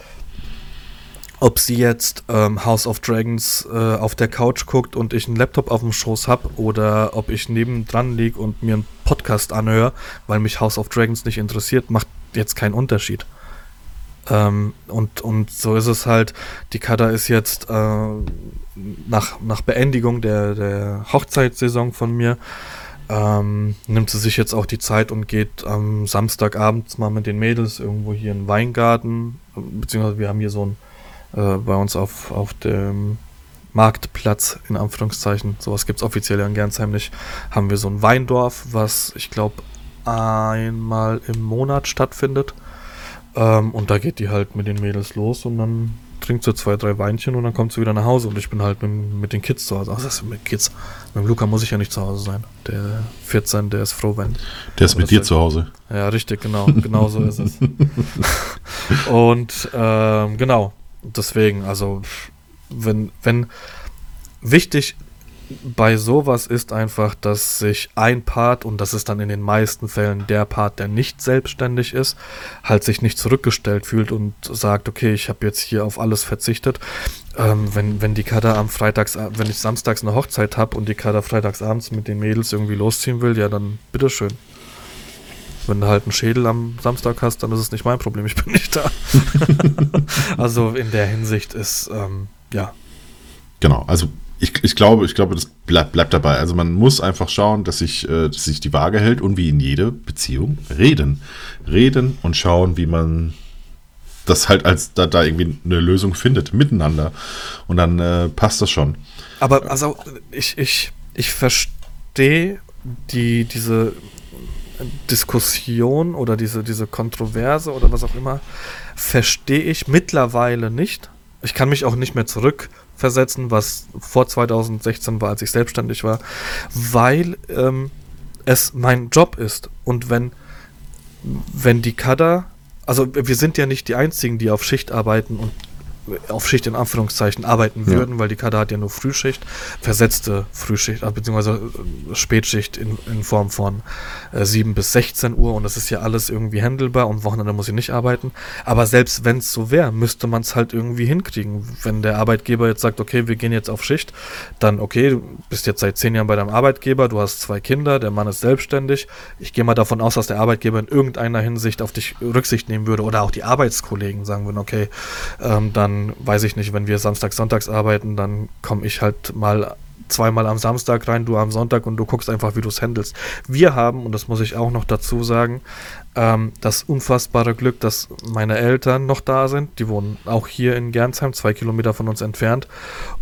ob sie jetzt ähm, House of Dragons äh, auf der Couch guckt und ich einen Laptop auf dem Schoß habe oder ob ich nebendran liege und mir einen Podcast anhöre, weil mich House of Dragons nicht interessiert, macht jetzt keinen Unterschied. Ähm, und, und so ist es halt, die Kada ist jetzt äh, nach, nach Beendigung der, der Hochzeitssaison von mir, ähm, nimmt sie sich jetzt auch die Zeit und geht am Samstagabend mal mit den Mädels irgendwo hier in den Weingarten, beziehungsweise wir haben hier so ein, äh, bei uns auf, auf dem Marktplatz, in Anführungszeichen, sowas gibt es offiziell in Gernsheim nicht, haben wir so ein Weindorf, was ich glaube einmal im Monat stattfindet. Ähm, und da geht die halt mit den Mädels los und dann trinkt sie zwei, drei Weinchen und dann kommt sie wieder nach Hause und ich bin halt mit, mit den Kids zu Hause. Ach, das ist mit Kids. Mit dem Luca muss ich ja nicht zu Hause sein. Der 14, der ist froh, wenn. Der ist mit dir zu Hause. Ja, richtig, genau. Genau so ist es. und ähm, genau. Deswegen, also, wenn, wenn wichtig bei sowas ist einfach, dass sich ein Part, und das ist dann in den meisten Fällen der Part, der nicht selbstständig ist, halt sich nicht zurückgestellt fühlt und sagt, okay, ich habe jetzt hier auf alles verzichtet. Ähm, wenn, wenn die Kader am Freitags, wenn ich samstags eine Hochzeit habe und die Kader freitagsabends mit den Mädels irgendwie losziehen will, ja, dann bitteschön. Wenn du halt einen Schädel am Samstag hast, dann ist es nicht mein Problem, ich bin nicht da. also in der Hinsicht ist, ähm, ja. Genau, also ich, ich glaube, ich glaube, das bleibt, bleibt dabei. Also man muss einfach schauen, dass sich, äh, dass sich die Waage hält und wie in jeder Beziehung reden. Reden und schauen, wie man das halt als da, da irgendwie eine Lösung findet, miteinander. Und dann äh, passt das schon. Aber also ich, ich, ich verstehe die, diese Diskussion oder diese, diese Kontroverse oder was auch immer, verstehe ich mittlerweile nicht. Ich kann mich auch nicht mehr zurück versetzen, was vor 2016 war, als ich selbstständig war, weil ähm, es mein Job ist. Und wenn, wenn die Kader, also wir sind ja nicht die einzigen, die auf Schicht arbeiten und auf Schicht in Anführungszeichen arbeiten würden, ja. weil die Kader hat ja nur Frühschicht, versetzte Frühschicht, äh, beziehungsweise äh, Spätschicht in, in Form von äh, 7 bis 16 Uhr und das ist ja alles irgendwie handelbar und Wochenende muss ich nicht arbeiten. Aber selbst wenn es so wäre, müsste man es halt irgendwie hinkriegen. Wenn der Arbeitgeber jetzt sagt, okay, wir gehen jetzt auf Schicht, dann okay, du bist jetzt seit zehn Jahren bei deinem Arbeitgeber, du hast zwei Kinder, der Mann ist selbstständig. Ich gehe mal davon aus, dass der Arbeitgeber in irgendeiner Hinsicht auf dich Rücksicht nehmen würde oder auch die Arbeitskollegen sagen würden, okay, ähm, dann weiß ich nicht, wenn wir Samstag, Sonntags arbeiten, dann komme ich halt mal zweimal am Samstag rein, du am Sonntag und du guckst einfach, wie du es handelst. Wir haben, und das muss ich auch noch dazu sagen, ähm, das unfassbare Glück, dass meine Eltern noch da sind. Die wohnen auch hier in Gernsheim, zwei Kilometer von uns entfernt.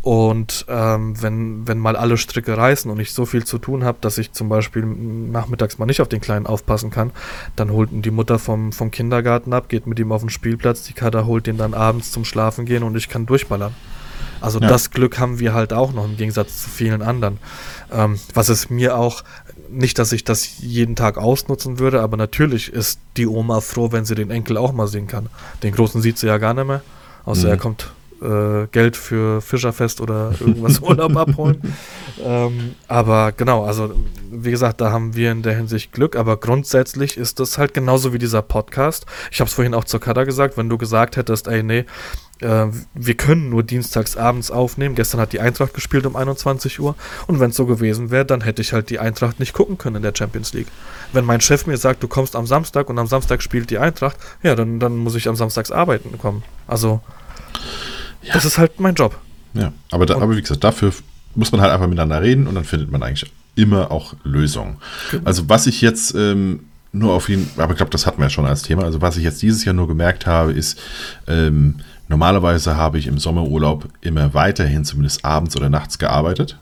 Und ähm, wenn, wenn mal alle Stricke reißen und ich so viel zu tun habe, dass ich zum Beispiel nachmittags mal nicht auf den Kleinen aufpassen kann, dann holt ihn die Mutter vom, vom Kindergarten ab, geht mit ihm auf den Spielplatz, die Kader holt ihn dann abends zum Schlafen gehen und ich kann durchballern. Also ja. das Glück haben wir halt auch noch im Gegensatz zu vielen anderen. Ähm, was es mir auch, nicht, dass ich das jeden Tag ausnutzen würde, aber natürlich ist die Oma froh, wenn sie den Enkel auch mal sehen kann. Den Großen sieht sie ja gar nicht mehr, außer mhm. er kommt äh, Geld für Fischerfest oder irgendwas Urlaub abholen. Ähm, aber genau, also wie gesagt, da haben wir in der Hinsicht Glück, aber grundsätzlich ist das halt genauso wie dieser Podcast. Ich habe es vorhin auch zur Kada gesagt, wenn du gesagt hättest, ey, nee, wir können nur dienstags abends aufnehmen. Gestern hat die Eintracht gespielt um 21 Uhr. Und wenn es so gewesen wäre, dann hätte ich halt die Eintracht nicht gucken können in der Champions League. Wenn mein Chef mir sagt, du kommst am Samstag und am Samstag spielt die Eintracht, ja, dann, dann muss ich am Samstags arbeiten kommen. Also, ja. das ist halt mein Job. Ja, aber, da, aber wie gesagt, dafür muss man halt einfach miteinander reden und dann findet man eigentlich immer auch Lösungen. Genau. Also, was ich jetzt ähm, nur auf ihn, aber ich glaube, das hatten wir ja schon als Thema. Also, was ich jetzt dieses Jahr nur gemerkt habe, ist, ähm, Normalerweise habe ich im Sommerurlaub immer weiterhin zumindest abends oder nachts gearbeitet.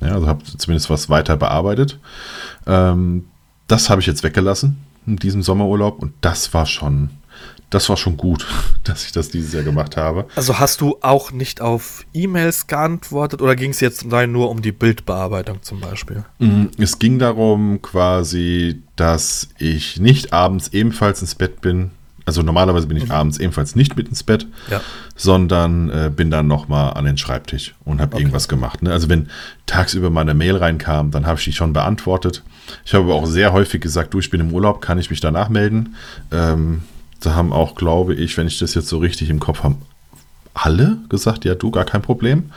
Ja, also habe zumindest was weiter bearbeitet. Ähm, das habe ich jetzt weggelassen in diesem Sommerurlaub und das war schon, das war schon gut, dass ich das dieses Jahr gemacht habe. Also hast du auch nicht auf E-Mails geantwortet oder ging es jetzt rein nur um die Bildbearbeitung zum Beispiel? Mm, es ging darum quasi, dass ich nicht abends ebenfalls ins Bett bin, also normalerweise bin ich mhm. abends ebenfalls nicht mit ins Bett, ja. sondern äh, bin dann nochmal an den Schreibtisch und habe okay. irgendwas gemacht. Ne? Also wenn tagsüber meine Mail reinkam, dann habe ich die schon beantwortet. Ich habe aber auch sehr häufig gesagt, du, ich bin im Urlaub, kann ich mich danach melden? Ähm, da haben auch, glaube ich, wenn ich das jetzt so richtig im Kopf habe, alle gesagt, ja, du, gar kein Problem.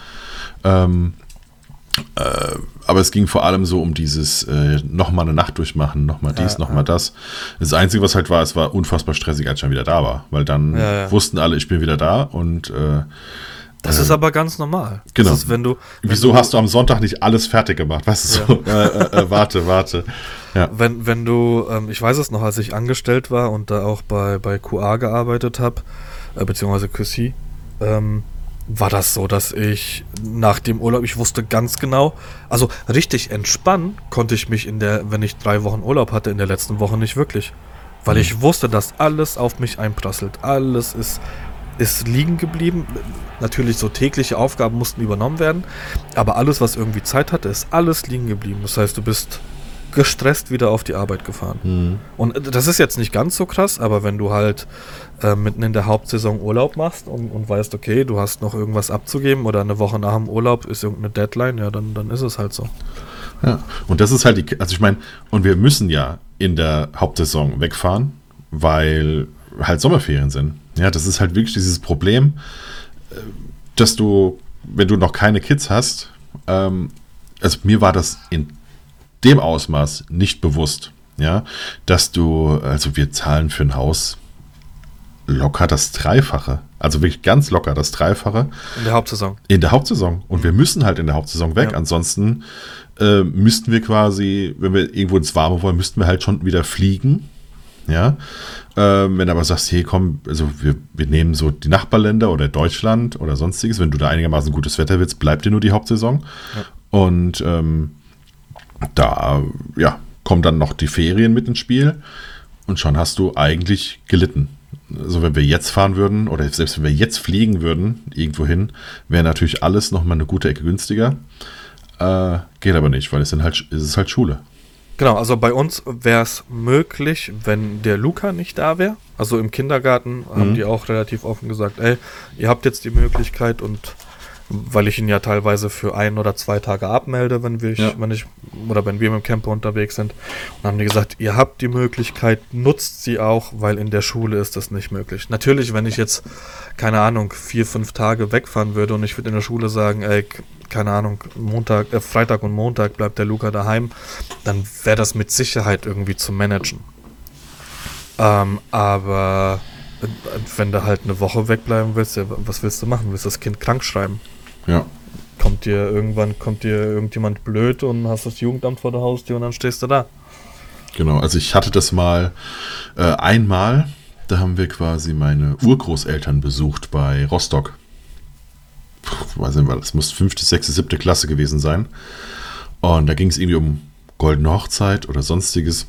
Ähm, äh, aber es ging vor allem so um dieses äh, nochmal eine Nacht durchmachen, nochmal dies, ja, nochmal ja. das. Das Einzige, was halt war, es war unfassbar stressig, als ich schon wieder da war, weil dann ja, wussten alle, ich bin wieder da und äh, das ist aber ganz normal. Genau. Ist, wenn du, wenn Wieso du, hast du am Sonntag nicht alles fertig gemacht? Weißt du, so, äh, äh, äh, warte, warte. Ja. Wenn, wenn du, ähm, ich weiß es noch, als ich angestellt war und da auch bei, bei QA gearbeitet habe, äh, beziehungsweise QC, ähm, war das so, dass ich nach dem Urlaub, ich wusste ganz genau, also richtig entspannen konnte ich mich in der, wenn ich drei Wochen Urlaub hatte, in der letzten Woche nicht wirklich. Weil mhm. ich wusste, dass alles auf mich einprasselt. Alles ist, ist liegen geblieben. Natürlich so tägliche Aufgaben mussten übernommen werden, aber alles, was irgendwie Zeit hatte, ist alles liegen geblieben. Das heißt, du bist gestresst wieder auf die Arbeit gefahren. Mhm. Und das ist jetzt nicht ganz so krass, aber wenn du halt äh, mitten in der Hauptsaison Urlaub machst und, und weißt, okay, du hast noch irgendwas abzugeben oder eine Woche nach dem Urlaub ist irgendeine Deadline, ja, dann, dann ist es halt so. Ja, und das ist halt die, also ich meine, und wir müssen ja in der Hauptsaison wegfahren, weil halt Sommerferien sind. Ja, das ist halt wirklich dieses Problem, äh, dass du, wenn du noch keine Kids hast, ähm, also mir war das in dem Ausmaß nicht bewusst, ja, dass du, also wir zahlen für ein Haus locker das Dreifache. Also wirklich ganz locker das Dreifache. In der Hauptsaison. In der Hauptsaison. Und mhm. wir müssen halt in der Hauptsaison weg. Ja. Ansonsten äh, müssten wir quasi, wenn wir irgendwo ins Warme wollen, müssten wir halt schon wieder fliegen. Ja. Ähm, wenn du aber sagst, hey, komm, also wir, wir nehmen so die Nachbarländer oder Deutschland oder sonstiges, wenn du da einigermaßen gutes Wetter willst, bleibt dir nur die Hauptsaison. Ja. Und ähm, da, ja, kommen dann noch die Ferien mit ins Spiel und schon hast du eigentlich gelitten. Also wenn wir jetzt fahren würden oder selbst wenn wir jetzt fliegen würden, irgendwo hin, wäre natürlich alles nochmal eine gute Ecke günstiger. Äh, geht aber nicht, weil es, sind halt, es ist halt Schule. Genau, also bei uns wäre es möglich, wenn der Luca nicht da wäre. Also im Kindergarten mhm. haben die auch relativ offen gesagt, ey, ihr habt jetzt die Möglichkeit und weil ich ihn ja teilweise für ein oder zwei Tage abmelde, wenn wir, ja. wenn ich oder wenn wir mit dem Camper unterwegs sind. Und haben die gesagt, ihr habt die Möglichkeit, nutzt sie auch, weil in der Schule ist das nicht möglich. Natürlich, wenn ich jetzt, keine Ahnung, vier, fünf Tage wegfahren würde und ich würde in der Schule sagen, ey, keine Ahnung, Montag, äh, Freitag und Montag bleibt der Luca daheim, dann wäre das mit Sicherheit irgendwie zu managen. Ähm, aber wenn du halt eine Woche wegbleiben willst, ja, was willst du machen? Willst du das Kind krank schreiben? Ja. Kommt dir irgendwann, kommt dir irgendjemand blöd und hast das Jugendamt vor der Haustür und dann stehst du da. Genau, also ich hatte das mal äh, einmal, da haben wir quasi meine Urgroßeltern besucht bei Rostock. Puh, weiß nicht, das muss fünfte, sechste, siebte Klasse gewesen sein. Und da ging es irgendwie um Goldene Hochzeit oder sonstiges.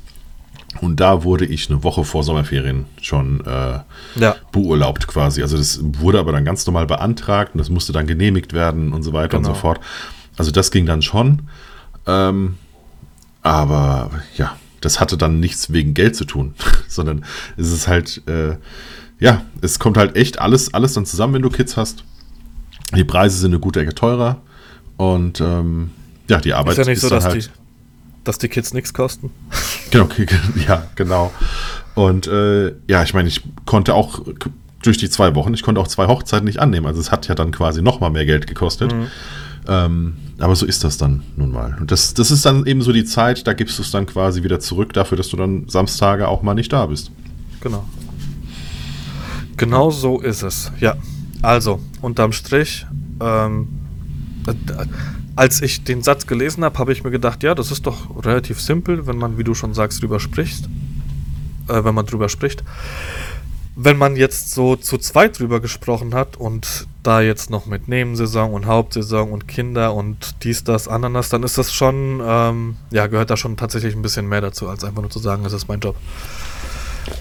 Und da wurde ich eine Woche vor Sommerferien schon äh, ja. beurlaubt quasi. Also das wurde aber dann ganz normal beantragt und das musste dann genehmigt werden und so weiter genau. und so fort. Also das ging dann schon. Ähm, aber ja, das hatte dann nichts wegen Geld zu tun, sondern es ist halt, äh, ja, es kommt halt echt alles, alles dann zusammen, wenn du Kids hast. Die Preise sind eine gute Ecke teurer und ähm, ja, die Arbeit ist ja nicht ist so, dass halt, die dass die Kids nichts kosten. Genau, ja, genau. Und äh, ja, ich meine, ich konnte auch durch die zwei Wochen, ich konnte auch zwei Hochzeiten nicht annehmen. Also es hat ja dann quasi noch mal mehr Geld gekostet. Mhm. Ähm, aber so ist das dann nun mal. Und das, das ist dann eben so die Zeit, da gibst du es dann quasi wieder zurück dafür, dass du dann Samstage auch mal nicht da bist. Genau. Genau so ist es. Ja. Also, unterm Strich, ähm, als ich den Satz gelesen habe, habe ich mir gedacht, ja, das ist doch relativ simpel, wenn man, wie du schon sagst, drüber spricht. Äh, wenn man drüber spricht. Wenn man jetzt so zu zweit drüber gesprochen hat und da jetzt noch mit Nebensaison und Hauptsaison und Kinder und dies, das, Ananas, dann ist das schon, ähm, ja, gehört da schon tatsächlich ein bisschen mehr dazu, als einfach nur zu sagen, das ist mein Job.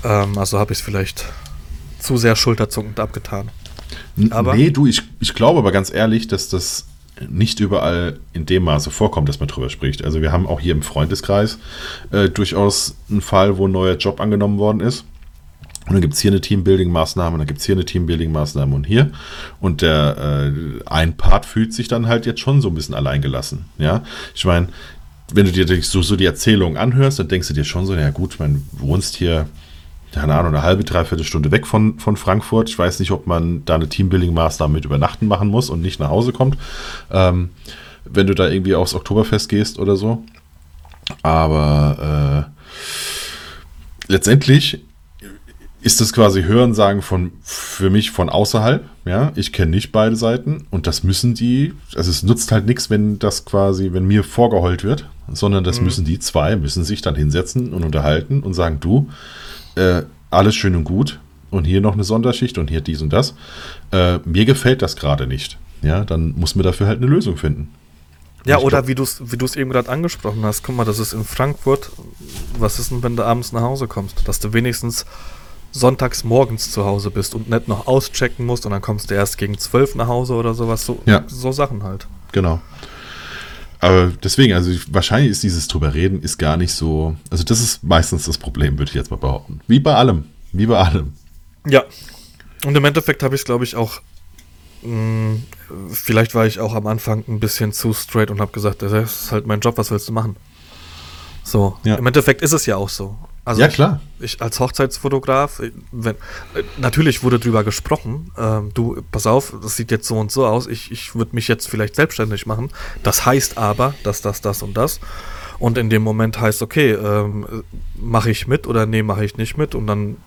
Ähm, also habe ich es vielleicht zu sehr schulterzuckend abgetan. Aber nee, du, ich, ich glaube aber ganz ehrlich, dass das nicht überall in dem Maße vorkommt, dass man drüber spricht. Also wir haben auch hier im Freundeskreis äh, durchaus einen Fall, wo ein neuer Job angenommen worden ist. Und dann gibt es hier eine Teambuilding-Maßnahme, dann gibt es hier eine Teambuilding-Maßnahme und hier. Und der äh, ein Part fühlt sich dann halt jetzt schon so ein bisschen alleingelassen. Ja, ich meine, wenn du dir so, so die Erzählung anhörst, dann denkst du dir schon so, ja gut, man wohnst hier, keine Ahnung, eine halbe, dreiviertel Stunde weg von, von Frankfurt. Ich weiß nicht, ob man da eine Teambuilding-Maßnahme mit Übernachten machen muss und nicht nach Hause kommt, ähm, wenn du da irgendwie aufs Oktoberfest gehst oder so. Aber äh, letztendlich ist das quasi Hörensagen von für mich von außerhalb. Ja, ich kenne nicht beide Seiten und das müssen die. Also es nutzt halt nichts, wenn das quasi, wenn mir vorgeheult wird, sondern das mhm. müssen die zwei müssen sich dann hinsetzen und unterhalten und sagen, du, äh, alles schön und gut und hier noch eine Sonderschicht und hier dies und das. Äh, mir gefällt das gerade nicht. Ja, dann muss man dafür halt eine Lösung finden. Ja, oder glaub, wie du es wie eben gerade angesprochen hast, guck mal, das ist in Frankfurt. Was ist denn, wenn du abends nach Hause kommst? Dass du wenigstens sonntags morgens zu Hause bist und nicht noch auschecken musst und dann kommst du erst gegen zwölf nach Hause oder sowas. So, ja. so Sachen halt. Genau. Aber deswegen, also wahrscheinlich ist dieses drüber reden ist gar nicht so. Also das ist meistens das Problem, würde ich jetzt mal behaupten. Wie bei allem. Wie bei allem. Ja. Und im Endeffekt habe ich es, glaube ich, auch. Mh, mm, vielleicht war ich auch am Anfang ein bisschen zu straight und habe gesagt, das ist halt mein Job, was willst du machen? So. Ja. Im Endeffekt ist es ja auch so. Also ja, klar. Ich, ich, als Hochzeitsfotograf, wenn, natürlich wurde drüber gesprochen, ähm, du, pass auf, das sieht jetzt so und so aus, ich, ich würde mich jetzt vielleicht selbstständig machen. Das heißt aber, dass das, das und das. Und in dem Moment heißt, okay, ähm, mache ich mit oder nee, mache ich nicht mit. Und dann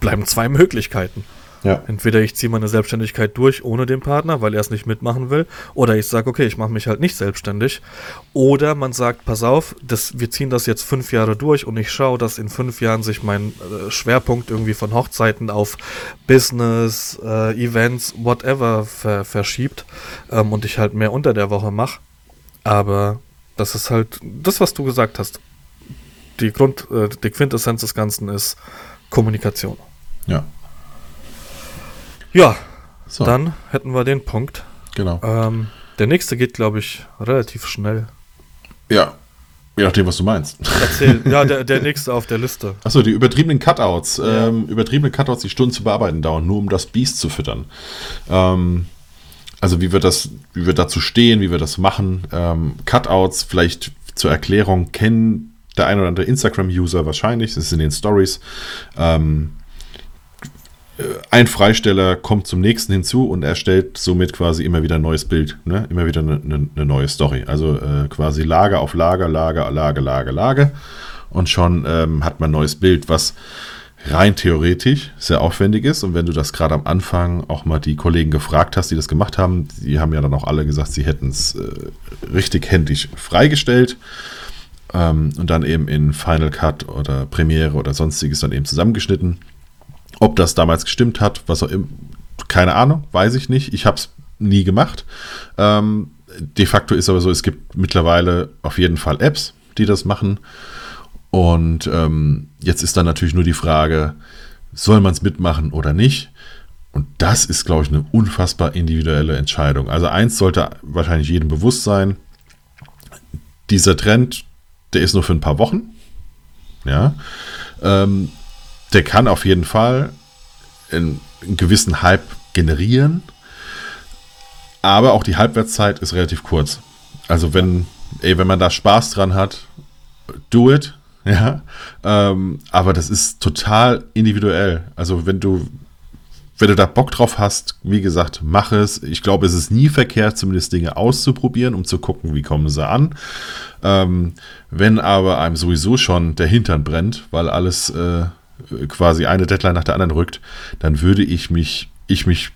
bleiben zwei Möglichkeiten. Ja. Entweder ich ziehe meine Selbstständigkeit durch ohne den Partner, weil er es nicht mitmachen will, oder ich sage, okay, ich mache mich halt nicht selbstständig. Oder man sagt, pass auf, das, wir ziehen das jetzt fünf Jahre durch und ich schaue, dass in fünf Jahren sich mein äh, Schwerpunkt irgendwie von Hochzeiten auf Business, äh, Events, whatever ver verschiebt ähm, und ich halt mehr unter der Woche mache. Aber das ist halt das, was du gesagt hast. Die Grund, äh, die Quintessenz des Ganzen ist Kommunikation. Ja. Ja, so. dann hätten wir den Punkt. Genau. Ähm, der nächste geht, glaube ich, relativ schnell. Ja, Je nachdem, was du meinst. Erzähl, ja, der, der nächste auf der Liste. Achso, die übertriebenen Cutouts. Ja. Ähm, übertriebene Cutouts, die Stunden zu bearbeiten dauern, nur um das Biest zu füttern. Ähm, also wie wir das, wie wir dazu stehen, wie wir das machen. Ähm, Cutouts, vielleicht zur Erklärung, kennen der ein oder andere Instagram-User wahrscheinlich, das ist in den Stories. Ähm, äh, ein Freisteller kommt zum nächsten hinzu und erstellt somit quasi immer wieder ein neues Bild, ne? immer wieder eine, eine, eine neue Story. Also äh, quasi Lager auf Lager, Lager, Lager, Lager, Lager. Und schon ähm, hat man ein neues Bild, was rein theoretisch sehr aufwendig ist. Und wenn du das gerade am Anfang auch mal die Kollegen gefragt hast, die das gemacht haben, die haben ja dann auch alle gesagt, sie hätten es äh, richtig händisch freigestellt. Ähm, und dann eben in Final Cut oder Premiere oder sonstiges dann eben zusammengeschnitten. Ob das damals gestimmt hat, was auch immer, keine Ahnung, weiß ich nicht. Ich habe es nie gemacht. Ähm, de facto ist aber so, es gibt mittlerweile auf jeden Fall Apps, die das machen. Und ähm, jetzt ist dann natürlich nur die Frage, soll man es mitmachen oder nicht? Und das ist, glaube ich, eine unfassbar individuelle Entscheidung. Also eins sollte wahrscheinlich jedem bewusst sein. Dieser Trend, der ist nur für ein paar Wochen. Ja. Ähm, der kann auf jeden Fall einen, einen gewissen Hype generieren. Aber auch die Halbwertszeit ist relativ kurz. Also wenn, ey, wenn man da Spaß dran hat, do it. Ja. Ähm, aber das ist total individuell. Also wenn du, wenn du da Bock drauf hast, wie gesagt, mach es. Ich glaube, es ist nie verkehrt, zumindest Dinge auszuprobieren, um zu gucken, wie kommen sie an. Ähm, wenn aber einem sowieso schon der Hintern brennt, weil alles äh, quasi eine Deadline nach der anderen rückt, dann würde ich mich, ich mich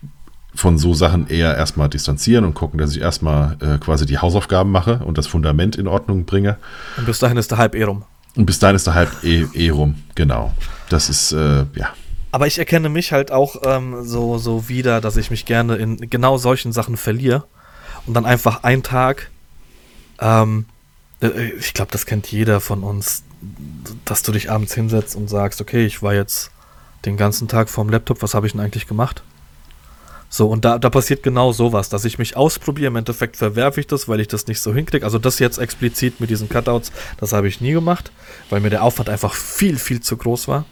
von so Sachen eher erstmal distanzieren und gucken, dass ich erstmal äh, quasi die Hausaufgaben mache und das Fundament in Ordnung bringe. Und bis dahin ist der Hype eh rum. Und bis dahin ist der Hype eh, eh rum, genau. Das ist, äh, ja. Aber ich erkenne mich halt auch ähm, so, so wieder, dass ich mich gerne in genau solchen Sachen verliere und dann einfach einen Tag, ähm, äh, ich glaube, das kennt jeder von uns, dass du dich abends hinsetzt und sagst, okay, ich war jetzt den ganzen Tag vorm Laptop, was habe ich denn eigentlich gemacht? So, und da, da passiert genau sowas, dass ich mich ausprobiere. Im Endeffekt verwerfe ich das, weil ich das nicht so hinkriege. Also das jetzt explizit mit diesen Cutouts, das habe ich nie gemacht, weil mir der Aufwand einfach viel, viel zu groß war.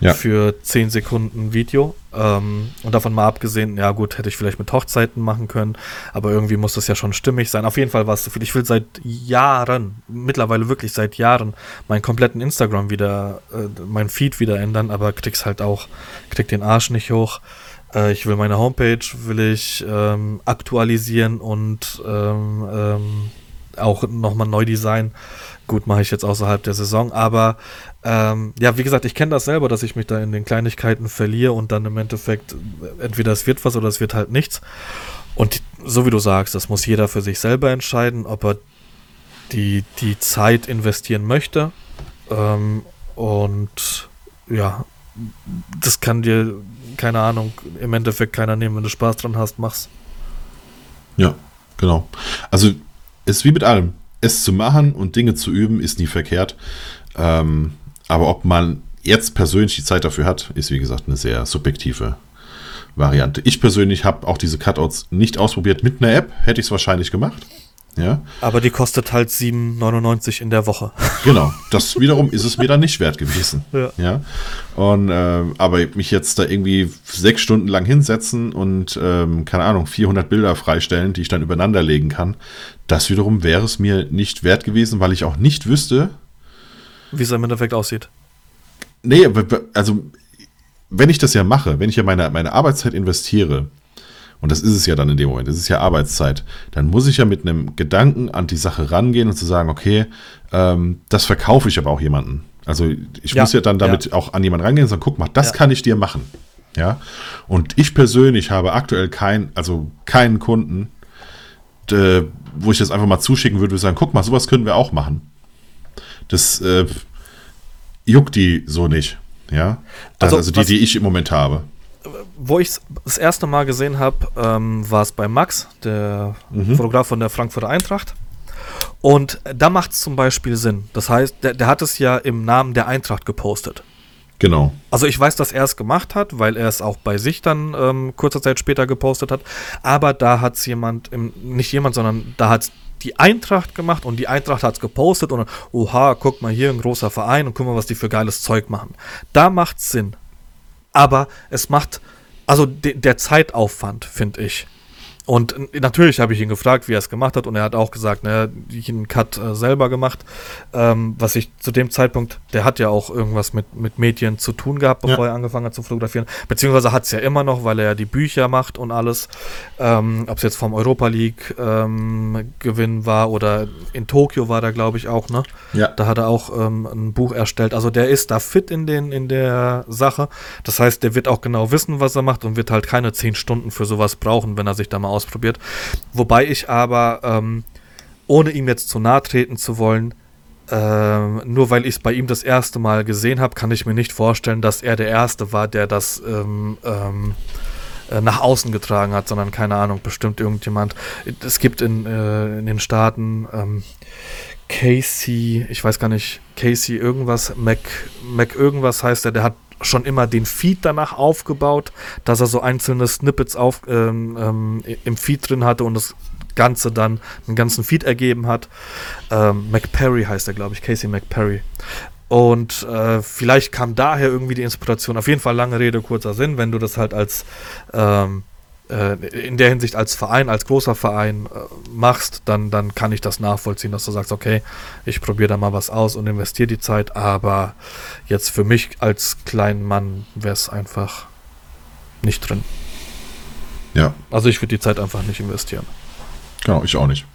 Ja. für 10 Sekunden Video. Ähm, und davon mal abgesehen, ja gut, hätte ich vielleicht mit Hochzeiten machen können, aber irgendwie muss das ja schon stimmig sein. Auf jeden Fall war es zu viel. Ich will seit Jahren, mittlerweile wirklich seit Jahren, meinen kompletten Instagram wieder, äh, mein Feed wieder ändern, aber krieg's halt auch, krieg den Arsch nicht hoch. Äh, ich will meine Homepage, will ich ähm, aktualisieren und ähm, ähm auch nochmal neu designen. Gut, mache ich jetzt außerhalb der Saison, aber ähm, ja, wie gesagt, ich kenne das selber, dass ich mich da in den Kleinigkeiten verliere und dann im Endeffekt äh, entweder es wird was oder es wird halt nichts. Und so wie du sagst, das muss jeder für sich selber entscheiden, ob er die, die Zeit investieren möchte. Ähm, und ja, das kann dir, keine Ahnung, im Endeffekt keiner nehmen. Wenn du Spaß dran hast, mach's. Ja, genau. Also, ist wie mit allem es zu machen und Dinge zu üben, ist nie verkehrt. Ähm, aber ob man jetzt persönlich die Zeit dafür hat, ist wie gesagt eine sehr subjektive Variante. Ich persönlich habe auch diese Cutouts nicht ausprobiert mit einer App, hätte ich es wahrscheinlich gemacht. Ja. Aber die kostet halt 7,99 in der Woche. Genau, das wiederum ist es mir dann nicht wert gewesen. Ja. ja? Und äh, aber mich jetzt da irgendwie sechs Stunden lang hinsetzen und ähm, keine Ahnung 400 Bilder freistellen, die ich dann übereinander legen kann, das wiederum wäre es mir nicht wert gewesen, weil ich auch nicht wüsste, wie es im Endeffekt aussieht. Nee, also wenn ich das ja mache, wenn ich ja meine, meine Arbeitszeit investiere, und das ist es ja dann in dem Moment, das ist ja Arbeitszeit, dann muss ich ja mit einem Gedanken an die Sache rangehen und zu sagen, okay, ähm, das verkaufe ich aber auch jemanden. Also ich ja, muss ja dann damit ja. auch an jemanden rangehen und sagen, guck mal, das ja. kann ich dir machen. Ja. Und ich persönlich habe aktuell kein, also keinen Kunden, de, wo ich das einfach mal zuschicken würde und sagen, guck mal, sowas können wir auch machen. Das äh, juckt die so nicht. Ja. Das, also, also die, die ich im Moment habe wo ich es das erste Mal gesehen habe, ähm, war es bei Max, der mhm. Fotograf von der Frankfurter Eintracht. Und da macht es zum Beispiel Sinn. Das heißt, der, der, hat es ja im Namen der Eintracht gepostet. Genau. Also ich weiß, dass er es gemacht hat, weil er es auch bei sich dann ähm, kurze Zeit später gepostet hat. Aber da hat es jemand, im, nicht jemand, sondern da hat es die Eintracht gemacht und die Eintracht hat es gepostet und oha, guck mal hier, ein großer Verein und guck mal, was die für geiles Zeug machen. Da macht es Sinn aber es macht, also de, der Zeitaufwand, finde ich, und natürlich habe ich ihn gefragt, wie er es gemacht hat, und er hat auch gesagt, ne, ich einen Cut äh, selber gemacht. Ähm, was ich zu dem Zeitpunkt, der hat ja auch irgendwas mit, mit Medien zu tun gehabt, bevor ja. er angefangen hat zu fotografieren. Beziehungsweise hat es ja immer noch, weil er ja die Bücher macht und alles. Ähm, Ob es jetzt vom Europa League ähm, Gewinn war oder in Tokio war da, glaube ich, auch, ne? Ja. Da hat er auch ähm, ein Buch erstellt. Also der ist da fit in, den, in der Sache. Das heißt, der wird auch genau wissen, was er macht und wird halt keine zehn Stunden für sowas brauchen, wenn er sich da mal ausprobiert. Wobei ich aber, ähm, ohne ihm jetzt zu nahe treten zu wollen, ähm, nur weil ich es bei ihm das erste Mal gesehen habe, kann ich mir nicht vorstellen, dass er der Erste war, der das ähm, ähm, äh, nach außen getragen hat, sondern keine Ahnung, bestimmt irgendjemand. Es gibt in, äh, in den Staaten ähm, Casey, ich weiß gar nicht, Casey irgendwas, Mac, Mac irgendwas heißt er, der hat schon immer den Feed danach aufgebaut, dass er so einzelne Snippets auf, ähm, ähm, im Feed drin hatte und das Ganze dann einen ganzen Feed ergeben hat. Ähm, McPerry heißt er, glaube ich, Casey McPerry. Und äh, vielleicht kam daher irgendwie die Inspiration. Auf jeden Fall lange Rede, kurzer Sinn, wenn du das halt als ähm, äh, in der Hinsicht als Verein, als großer Verein äh, machst, dann, dann kann ich das nachvollziehen, dass du sagst, okay, ich probiere da mal was aus und investiere die Zeit, aber jetzt für mich als kleinen Mann wäre es einfach nicht drin. Ja. Also ich würde die Zeit einfach nicht investieren. Genau, ich auch nicht.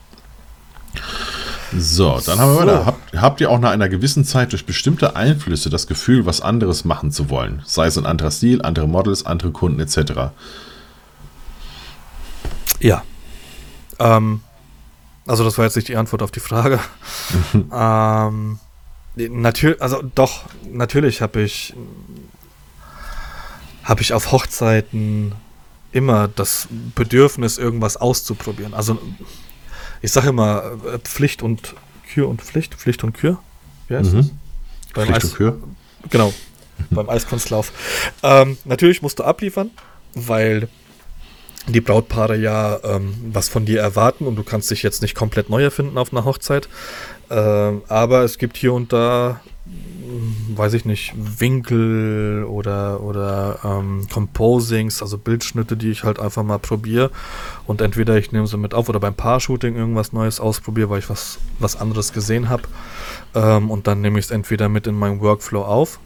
So, dann haben wir so. weiter. Habt, habt, ihr auch nach einer gewissen Zeit durch bestimmte Einflüsse das Gefühl, was anderes machen zu wollen? Sei es ein anderer Stil, andere Models, andere Kunden etc. Ja. Ähm, also das war jetzt nicht die Antwort auf die Frage. ähm, natürlich, also doch, natürlich habe ich habe ich auf Hochzeiten immer das Bedürfnis, irgendwas auszuprobieren. Also ich sage immer äh, Pflicht und Kür und Pflicht, Pflicht und Kür. Wie heißt mhm. das? Beim Pflicht Eis, und Kür. Genau, beim Eiskunstlauf. Ähm, natürlich musst du abliefern, weil die Brautpaare ja ähm, was von dir erwarten und du kannst dich jetzt nicht komplett neu erfinden auf einer Hochzeit. Ähm, aber es gibt hier und da weiß ich nicht, Winkel oder, oder ähm, Composings, also Bildschnitte, die ich halt einfach mal probiere. Und entweder ich nehme sie mit auf oder beim Paar-Shooting irgendwas Neues ausprobiere, weil ich was, was anderes gesehen habe. Ähm, und dann nehme ich es entweder mit in meinen Workflow auf.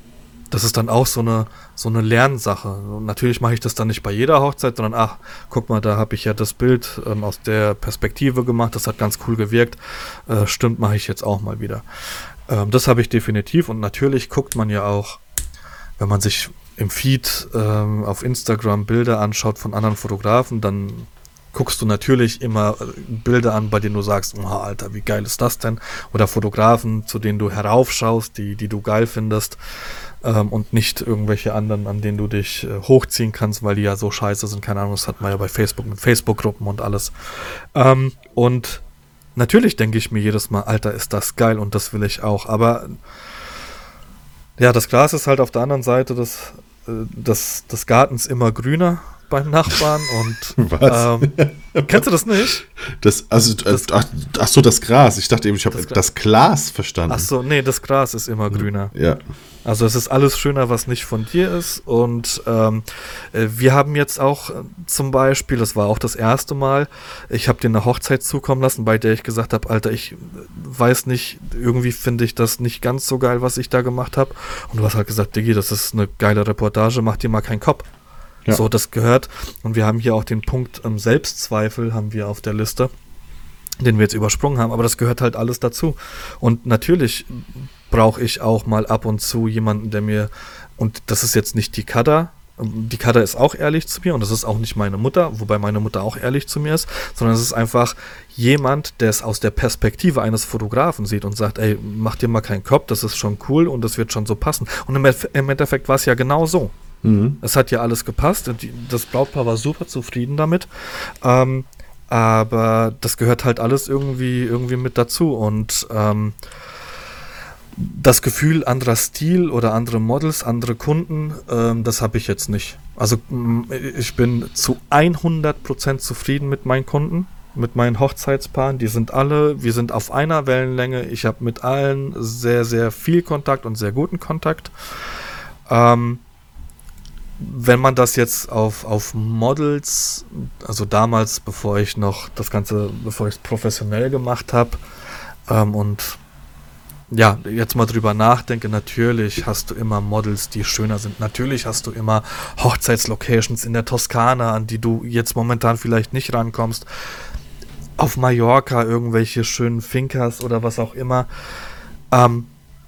Das ist dann auch so eine, so eine Lernsache. Und natürlich mache ich das dann nicht bei jeder Hochzeit, sondern ach, guck mal, da habe ich ja das Bild ähm, aus der Perspektive gemacht, das hat ganz cool gewirkt. Äh, stimmt, mache ich jetzt auch mal wieder. Ähm, das habe ich definitiv und natürlich guckt man ja auch, wenn man sich im Feed ähm, auf Instagram Bilder anschaut von anderen Fotografen, dann guckst du natürlich immer äh, Bilder an, bei denen du sagst, oh, Alter, wie geil ist das denn? Oder Fotografen, zu denen du heraufschaust, die, die du geil findest ähm, und nicht irgendwelche anderen, an denen du dich äh, hochziehen kannst, weil die ja so scheiße sind. Keine Ahnung, das hat man ja bei Facebook mit Facebook-Gruppen und alles. Ähm, und natürlich denke ich mir jedes Mal, Alter, ist das geil und das will ich auch. Aber ja, das Gras ist halt auf der anderen Seite des, äh, des, des Gartens immer grüner beim Nachbarn und Was? Ähm, kennst du das nicht? Das, also, äh, das, ach, ach, so, das Gras. Ich dachte eben, ich habe das, das, Glas verstanden. Ach so, nee, das Gras ist immer grüner. Ja. Also es ist alles schöner, was nicht von dir ist. Und ähm, äh, wir haben jetzt auch äh, zum Beispiel, das war auch das erste Mal, ich habe dir eine Hochzeit zukommen lassen, bei der ich gesagt habe, Alter, ich weiß nicht, irgendwie finde ich das nicht ganz so geil, was ich da gemacht habe. Und du hast halt gesagt, Diggi, das ist eine geile Reportage, mach dir mal keinen Kopf. Ja. So, das gehört. Und wir haben hier auch den Punkt ähm, Selbstzweifel haben wir auf der Liste, den wir jetzt übersprungen haben. Aber das gehört halt alles dazu. Und natürlich brauche ich auch mal ab und zu jemanden, der mir, und das ist jetzt nicht die Kada, ähm, die Kada ist auch ehrlich zu mir und das ist auch nicht meine Mutter, wobei meine Mutter auch ehrlich zu mir ist, sondern es ist einfach jemand, der es aus der Perspektive eines Fotografen sieht und sagt, ey, mach dir mal keinen Kopf, das ist schon cool und das wird schon so passen. Und im, Endeffekt war es ja genau so. Mhm. Es hat ja alles gepasst. Das Brautpaar war super zufrieden damit. Ähm, aber das gehört halt alles irgendwie, irgendwie mit dazu. Und ähm, das Gefühl anderer Stil oder andere Models, andere Kunden, ähm, das habe ich jetzt nicht. Also ich bin zu 100% zufrieden mit meinen Kunden, mit meinen Hochzeitspaaren. Die sind alle, wir sind auf einer Wellenlänge. Ich habe mit allen sehr, sehr viel Kontakt und sehr guten Kontakt. Ähm, wenn man das jetzt auf, auf Models, also damals, bevor ich noch das Ganze, bevor ich es professionell gemacht habe ähm, und ja, jetzt mal drüber nachdenke, natürlich hast du immer Models, die schöner sind. Natürlich hast du immer Hochzeitslocations in der Toskana, an die du jetzt momentan vielleicht nicht rankommst. Auf Mallorca irgendwelche schönen Finkers oder was auch immer. Ähm,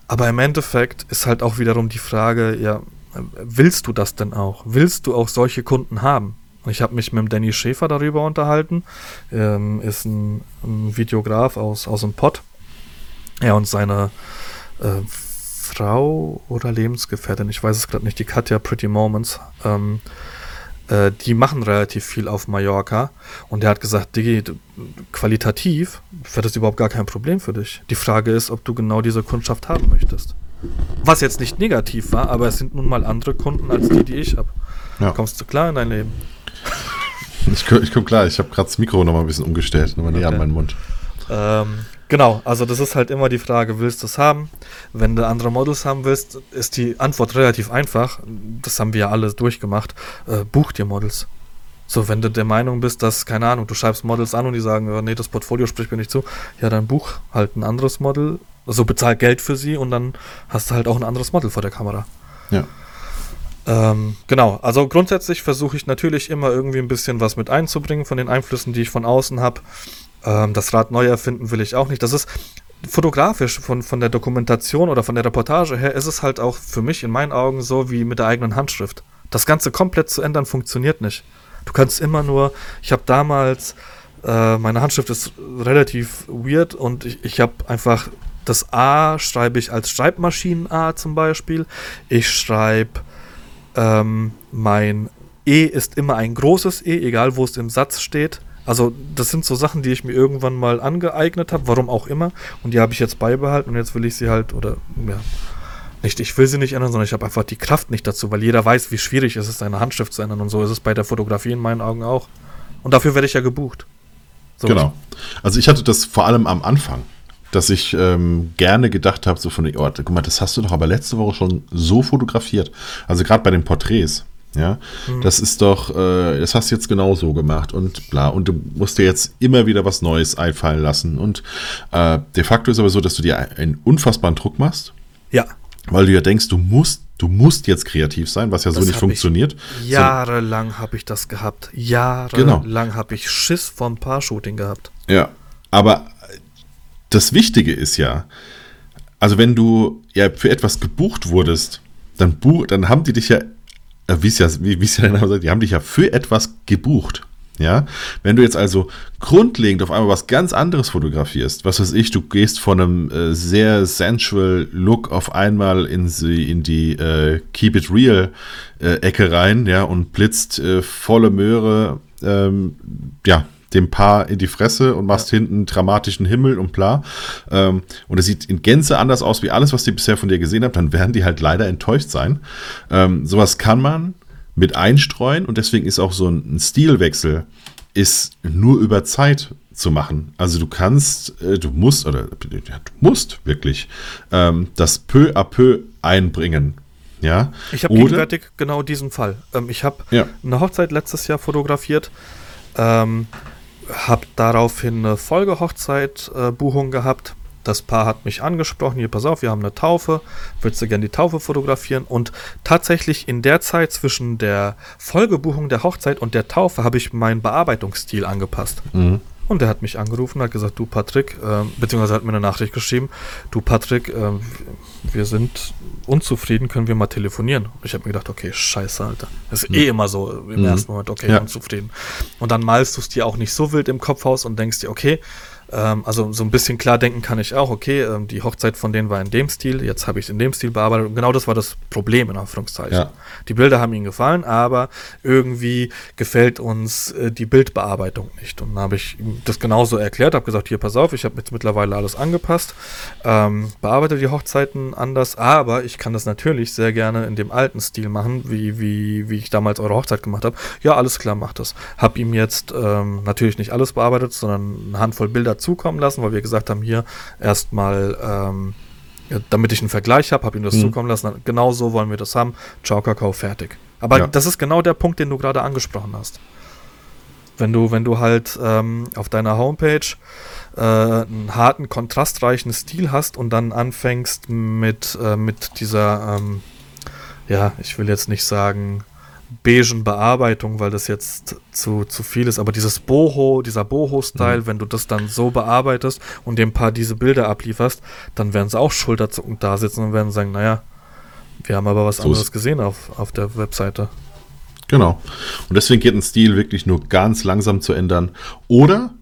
aber im Endeffekt ist halt auch wiederum die Frage, ja, willst du das denn auch? Willst du auch solche Kunden haben? Ich habe mich mit dem Danny Schäfer darüber unterhalten. Ähm, ist ein, ein, Videograf aus, aus dem Pott. Ja, und seine äh, Frau oder Lebensgefährtin, ich weiß es gerade nicht, die Katja Pretty Moments, ähm, äh, die machen relativ viel auf Mallorca. Und er hat gesagt, Digi, qualitativ wäre das überhaupt gar kein Problem für dich. Die Frage ist, ob du genau diese Kundschaft haben möchtest. Was jetzt nicht negativ war, aber es sind nun mal andere Kunden als die, die ich habe. Ja. Kommst du klar in dein Leben? Ich, ich komme klar, ich habe gerade das Mikro noch mal ein bisschen umgestellt, nochmal näher okay. an meinen Mund. Ähm, genau, also das ist halt immer die Frage, willst du es haben? Wenn du andere Models haben willst, ist die Antwort relativ einfach. Das haben wir ja alle durchgemacht. Äh, buch dir Models. So, wenn du der Meinung bist, dass, keine Ahnung, du schreibst Models an und die sagen, oh, nee, das Portfolio spricht mir nicht zu, ja, dann buch halt ein anderes Model also bezahl Geld für sie und dann hast du halt auch ein anderes Model vor der Kamera. Ja. Ähm, genau, also grundsätzlich versuche ich natürlich immer irgendwie ein bisschen was mit einzubringen von den Einflüssen, die ich von außen habe. Ähm, das Rad neu erfinden will ich auch nicht. Das ist fotografisch von, von der Dokumentation oder von der Reportage her, ist es halt auch für mich in meinen Augen so wie mit der eigenen Handschrift. Das Ganze komplett zu ändern funktioniert nicht. Du kannst immer nur, ich habe damals, äh, meine Handschrift ist relativ weird und ich, ich habe einfach das A schreibe ich als Schreibmaschinen-A zum Beispiel. Ich schreibe ähm, mein E ist immer ein großes E, egal wo es im Satz steht. Also das sind so Sachen, die ich mir irgendwann mal angeeignet habe, warum auch immer. Und die habe ich jetzt beibehalten und jetzt will ich sie halt, oder ja, nicht, ich will sie nicht ändern, sondern ich habe einfach die Kraft nicht dazu, weil jeder weiß, wie schwierig es ist, seine Handschrift zu ändern. Und so ist es bei der Fotografie in meinen Augen auch. Und dafür werde ich ja gebucht. So genau. Also ich hatte das vor allem am Anfang dass ich ähm, gerne gedacht habe, so von, oh, guck mal, das hast du doch aber letzte Woche schon so fotografiert. Also gerade bei den Porträts. Ja, mhm. das ist doch, äh, das hast du jetzt genau so gemacht und bla. Und du musst dir jetzt immer wieder was Neues einfallen lassen. Und äh, de facto ist aber so, dass du dir einen unfassbaren Druck machst. Ja. Weil du ja denkst, du musst, du musst jetzt kreativ sein, was ja das so nicht funktioniert. Jahrelang habe ich das gehabt. Jahrelang genau. habe ich Schiss vom Paar-Shooting gehabt. Ja, aber das Wichtige ist ja, also wenn du ja für etwas gebucht wurdest, dann, buch, dann haben die dich ja äh, wie es ja, wie es ja der sagt, die haben dich ja für etwas gebucht. Ja, wenn du jetzt also grundlegend auf einmal was ganz anderes fotografierst, was weiß ich, du gehst von einem äh, sehr sensual Look auf einmal in die, in die äh, Keep It Real äh, Ecke rein, ja, und blitzt äh, volle Möhre, ähm, ja, dem Paar in die Fresse und machst hinten dramatischen Himmel und bla. Ähm, und es sieht in Gänze anders aus wie alles, was die bisher von dir gesehen haben, dann werden die halt leider enttäuscht sein. Ähm, sowas kann man mit einstreuen und deswegen ist auch so ein, ein Stilwechsel ist nur über Zeit zu machen. Also du kannst, äh, du musst, oder du musst wirklich ähm, das peu à peu einbringen. Ja? Ich habe gegenwärtig genau diesen Fall. Ähm, ich habe ja. eine Hochzeit letztes Jahr fotografiert. Ähm, habe daraufhin eine Folgehochzeit-Buchung äh, gehabt. Das Paar hat mich angesprochen, hier pass auf, wir haben eine Taufe, willst du gerne die Taufe fotografieren? Und tatsächlich in der Zeit zwischen der Folgebuchung der Hochzeit und der Taufe habe ich meinen Bearbeitungsstil angepasst. Mhm. Und der hat mich angerufen und hat gesagt, du Patrick, äh, beziehungsweise hat mir eine Nachricht geschrieben, du Patrick, äh, wir sind unzufrieden, können wir mal telefonieren? Ich habe mir gedacht, okay, scheiße, Alter. Das ist mhm. eh immer so im mhm. ersten Moment, okay, ja. unzufrieden. Und dann malst du es dir auch nicht so wild im Kopf aus und denkst dir, okay, ähm, also so ein bisschen klar denken kann ich auch, okay, ähm, die Hochzeit von denen war in dem Stil, jetzt habe ich es in dem Stil bearbeitet. Und genau das war das Problem, in Anführungszeichen. Ja. Die Bilder haben ihnen gefallen, aber irgendwie gefällt uns äh, die Bildbearbeitung nicht. Und dann habe ich das genauso erklärt, habe gesagt, hier, pass auf, ich habe jetzt mittlerweile alles angepasst, ähm, bearbeite die Hochzeiten anders, aber ich kann das natürlich sehr gerne in dem alten Stil machen, wie, wie, wie ich damals eure Hochzeit gemacht habe. Ja, alles klar, mach das. Habe ihm jetzt ähm, natürlich nicht alles bearbeitet, sondern eine Handvoll Bilder zukommen lassen, weil wir gesagt haben, hier erstmal, ähm, damit ich einen Vergleich habe, habe ihm das mhm. zukommen lassen. Genau so wollen wir das haben. Ciao, Kakao, fertig. Aber ja. das ist genau der Punkt, den du gerade angesprochen hast. Wenn du, wenn du halt ähm, auf deiner Homepage äh, einen harten, kontrastreichen Stil hast und dann anfängst mit, äh, mit dieser, ähm, ja, ich will jetzt nicht sagen, beigen Bearbeitung, weil das jetzt zu, zu viel ist. Aber dieses Boho, dieser Boho-Style, mhm. wenn du das dann so bearbeitest und dem Paar diese Bilder ablieferst, dann werden sie auch schulterzuckend da sitzen und werden sagen, naja, wir haben aber was so anderes gesehen auf, auf der Webseite. Genau. Und deswegen geht ein Stil wirklich nur ganz langsam zu ändern. Oder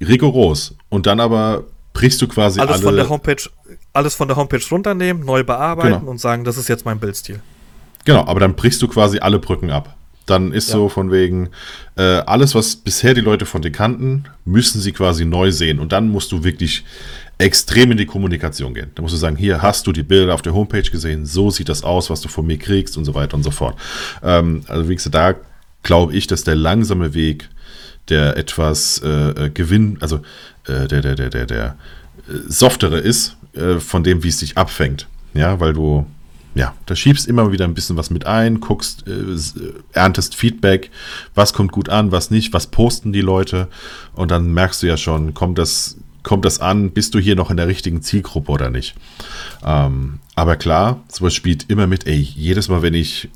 rigoros. Und dann aber brichst du quasi alles alle von der Homepage, alles von der Homepage runternehmen, neu bearbeiten genau. und sagen, das ist jetzt mein Bildstil. Genau, aber dann brichst du quasi alle Brücken ab. Dann ist ja. so von wegen, äh, alles, was bisher die Leute von dir kannten, müssen sie quasi neu sehen. Und dann musst du wirklich extrem in die Kommunikation gehen. Da musst du sagen, hier hast du die Bilder auf der Homepage gesehen, so sieht das aus, was du von mir kriegst und so weiter und so fort. Ähm, also wie gesagt, da glaube ich, dass der langsame Weg, der etwas äh, äh Gewinn, also äh, der, der, der, der, der äh, softere ist, äh, von dem, wie es sich abfängt. Ja, weil du ja, da schiebst immer wieder ein bisschen was mit ein, guckst, äh, äh, erntest Feedback, was kommt gut an, was nicht, was posten die Leute und dann merkst du ja schon, kommt das, kommt das an, bist du hier noch in der richtigen Zielgruppe oder nicht. Ähm, aber klar, sowas spielt immer mit, ey, jedes Mal, wenn ich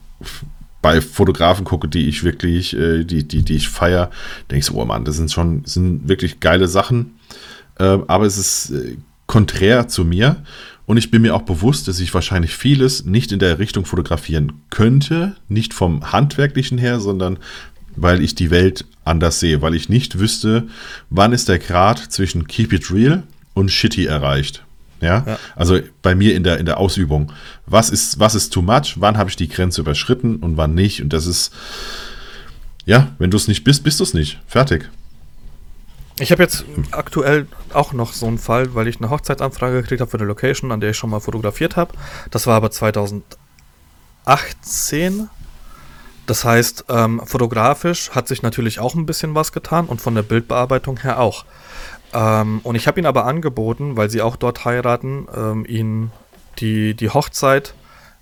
bei Fotografen gucke, die ich wirklich, äh, die, die, die ich feiere, denke ich so, oh Mann, das sind schon, sind wirklich geile Sachen. Äh, aber es ist äh, konträr zu mir. Und ich bin mir auch bewusst, dass ich wahrscheinlich vieles nicht in der Richtung fotografieren könnte, nicht vom handwerklichen her, sondern weil ich die Welt anders sehe, weil ich nicht wüsste, wann ist der Grad zwischen Keep It Real und Shitty erreicht. Ja? ja? Also bei mir in der, in der Ausübung. Was ist, was ist too much? Wann habe ich die Grenze überschritten und wann nicht? Und das ist, ja, wenn du es nicht bist, bist du es nicht. Fertig. Ich habe jetzt aktuell auch noch so einen Fall, weil ich eine Hochzeitsanfrage gekriegt habe für eine Location, an der ich schon mal fotografiert habe. Das war aber 2018. Das heißt, ähm, fotografisch hat sich natürlich auch ein bisschen was getan und von der Bildbearbeitung her auch. Ähm, und ich habe ihn aber angeboten, weil sie auch dort heiraten, ähm, ihn die, die Hochzeit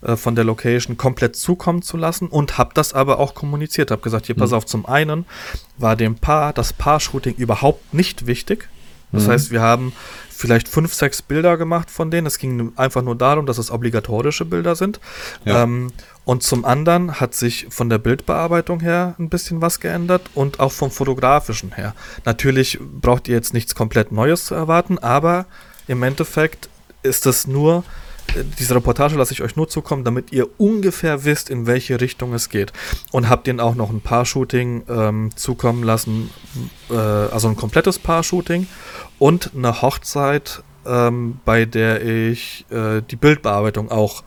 äh, von der Location komplett zukommen zu lassen und habe das aber auch kommuniziert. Habe gesagt, hier, pass Mhm. auf, zum einen war dem Paar das Paar-Shooting überhaupt nicht wichtig. Das Mhm. heißt, wir haben vielleicht fünf, sechs Bilder gemacht von denen. Es ging einfach nur darum, dass es obligatorische Bilder sind. Ja. Ähm, und zum anderen hat sich von der Bildbearbeitung her ein bisschen was geändert und auch vom fotografischen her. Natürlich braucht ihr jetzt nichts komplett Neues zu erwarten, aber im Endeffekt ist es nur, diese Reportage lasse ich euch nur zukommen, damit ihr ungefähr wisst, in welche Richtung es geht. Und habt ihnen auch noch ein Paar-Shooting ähm, zukommen lassen, äh, also ein komplettes Paar-Shooting und eine Hochzeit, ähm, bei der ich äh, die Bildbearbeitung auch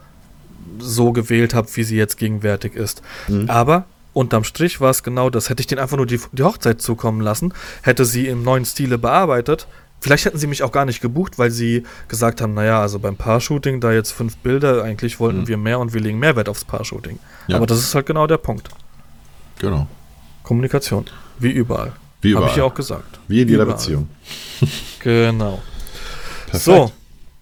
so gewählt habe, wie sie jetzt gegenwärtig ist. Mhm. Aber unterm Strich war es genau das. Hätte ich denen einfach nur die, die Hochzeit zukommen lassen, hätte sie im neuen Stile bearbeitet. Vielleicht hätten sie mich auch gar nicht gebucht, weil sie gesagt haben, naja, also beim Paar-Shooting, da jetzt fünf Bilder, eigentlich wollten Mhm. wir mehr und wir legen Mehrwert aufs Paar-Shooting. Ja. Aber das ist halt genau der Punkt. Genau. Kommunikation. Wie überall. Wie Habe überall. ich ja auch gesagt. Wie in jeder Überall. Beziehung. Genau. Perfekt. So,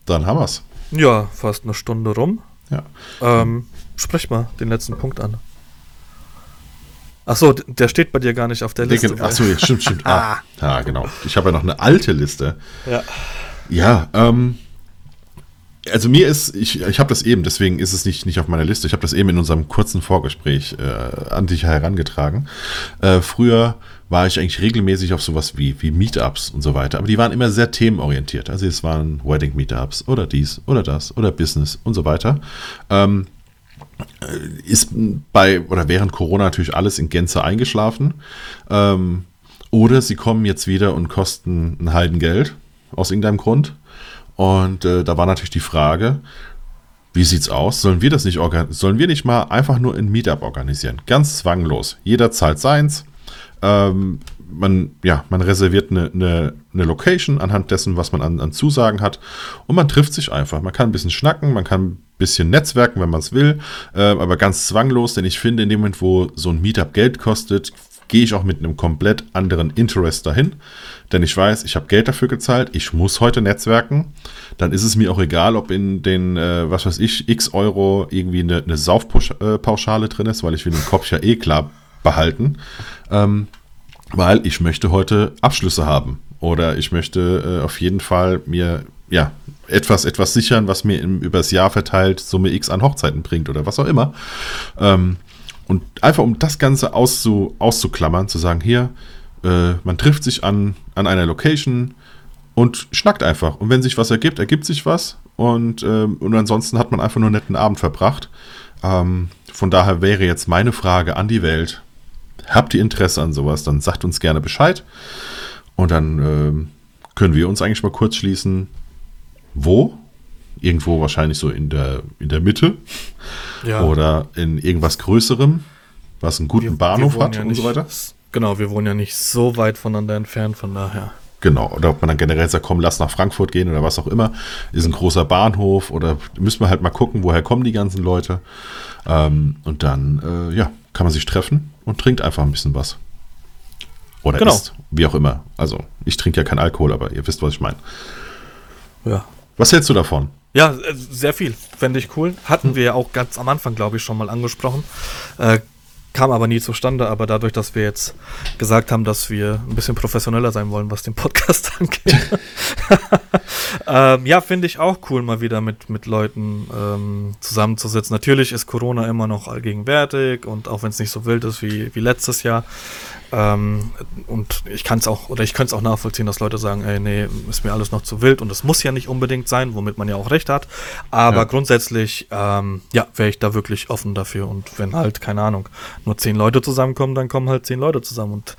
Dann haben wir's. ja, fast eine Stunde rum. Ja. Ähm, sprech mal den letzten Punkt an. Achso, der steht bei dir gar nicht auf der Liste. Denke, achso, ja, stimmt, stimmt. Ah, ja, genau. Ich habe ja noch eine alte Liste. Ja. Ja, ähm, also mir ist, ich, ich habe das eben, deswegen ist es nicht, nicht auf meiner Liste. Ich habe das eben in unserem kurzen Vorgespräch äh, an dich herangetragen. Äh, früher war ich eigentlich regelmäßig auf sowas wie, wie Meetups und so weiter, aber die waren immer sehr themenorientiert. Also es waren Wedding-Meetups oder dies oder das oder Business und so weiter. Ähm, äh, ist bei oder während Corona natürlich alles in Gänze eingeschlafen. Ähm, oder sie kommen jetzt wieder und kosten ein Heidengeld aus irgendeinem Grund. Und äh, da war natürlich die Frage, wie sieht's aus? Sollen wir das nicht organ sollen wir nicht mal einfach nur ein Meetup organisieren? Ganz zwanglos. Jeder zahlt seins. Ähm, man, ja, man reserviert eine, eine, eine Location anhand dessen, was man an, an Zusagen hat. Und man trifft sich einfach. Man kann ein bisschen schnacken, man kann ein bisschen netzwerken, wenn man es will. Äh, aber ganz zwanglos, denn ich finde, in dem Moment, wo so ein Meetup Geld kostet, gehe ich auch mit einem komplett anderen Interest dahin. Denn ich weiß, ich habe Geld dafür gezahlt, ich muss heute netzwerken. Dann ist es mir auch egal, ob in den, äh, was weiß ich, x Euro irgendwie eine, eine Saufpauschale drin ist, weil ich will den Kopf ja eh klar behalten. Ähm, weil ich möchte heute Abschlüsse haben. Oder ich möchte äh, auf jeden Fall mir ja, etwas, etwas sichern, was mir im, übers Jahr verteilt Summe X an Hochzeiten bringt oder was auch immer. Ähm, und einfach um das Ganze auszu, auszuklammern, zu sagen, hier, äh, man trifft sich an, an einer Location und schnackt einfach. Und wenn sich was ergibt, ergibt sich was. Und, ähm, und ansonsten hat man einfach nur einen netten Abend verbracht. Ähm, von daher wäre jetzt meine Frage an die Welt. Habt ihr Interesse an sowas, dann sagt uns gerne Bescheid. Und dann ähm, können wir uns eigentlich mal kurz schließen, wo? Irgendwo wahrscheinlich so in der, in der Mitte ja. oder in irgendwas Größerem, was einen guten Bahnhof wohnen hat ja und nicht, so weiter. Genau, wir wohnen ja nicht so weit voneinander entfernt, von daher. Genau, oder ob man dann generell sagt, komm, lass nach Frankfurt gehen oder was auch immer. Ist ein großer Bahnhof oder müssen wir halt mal gucken, woher kommen die ganzen Leute. Ähm, und dann, äh, ja, kann man sich treffen und trinkt einfach ein bisschen was. Oder Genau. isst, wie auch immer. Also, ich trinke ja keinen Alkohol, aber ihr wisst, was ich meine. Ja. Was hältst du davon? Ja, äh, sehr viel. Fände ich cool. Hatten wir ja auch ganz am Anfang, glaube ich, schon mal angesprochen. Äh, kam aber nie zustande. Aber dadurch, dass wir jetzt gesagt haben, dass wir ein bisschen professioneller sein wollen, was den Podcast angeht. ähm, ja, finde ich auch cool, mal wieder mit, mit Leuten ähm, zusammenzusitzen. Natürlich ist Corona immer noch allgegenwärtig und auch wenn es nicht so wild ist wie, wie letztes Jahr. Ähm, und ich kann es auch, oder ich könnte es auch nachvollziehen, dass Leute sagen, ey, nee, ist mir alles noch zu wild und es muss ja nicht unbedingt sein, womit man ja auch recht hat. Aber Ja. grundsätzlich, ähm, ja, wäre ich da wirklich offen dafür. Und wenn halt, keine Ahnung, nur zehn Leute zusammenkommen, dann kommen halt zehn Leute zusammen. Und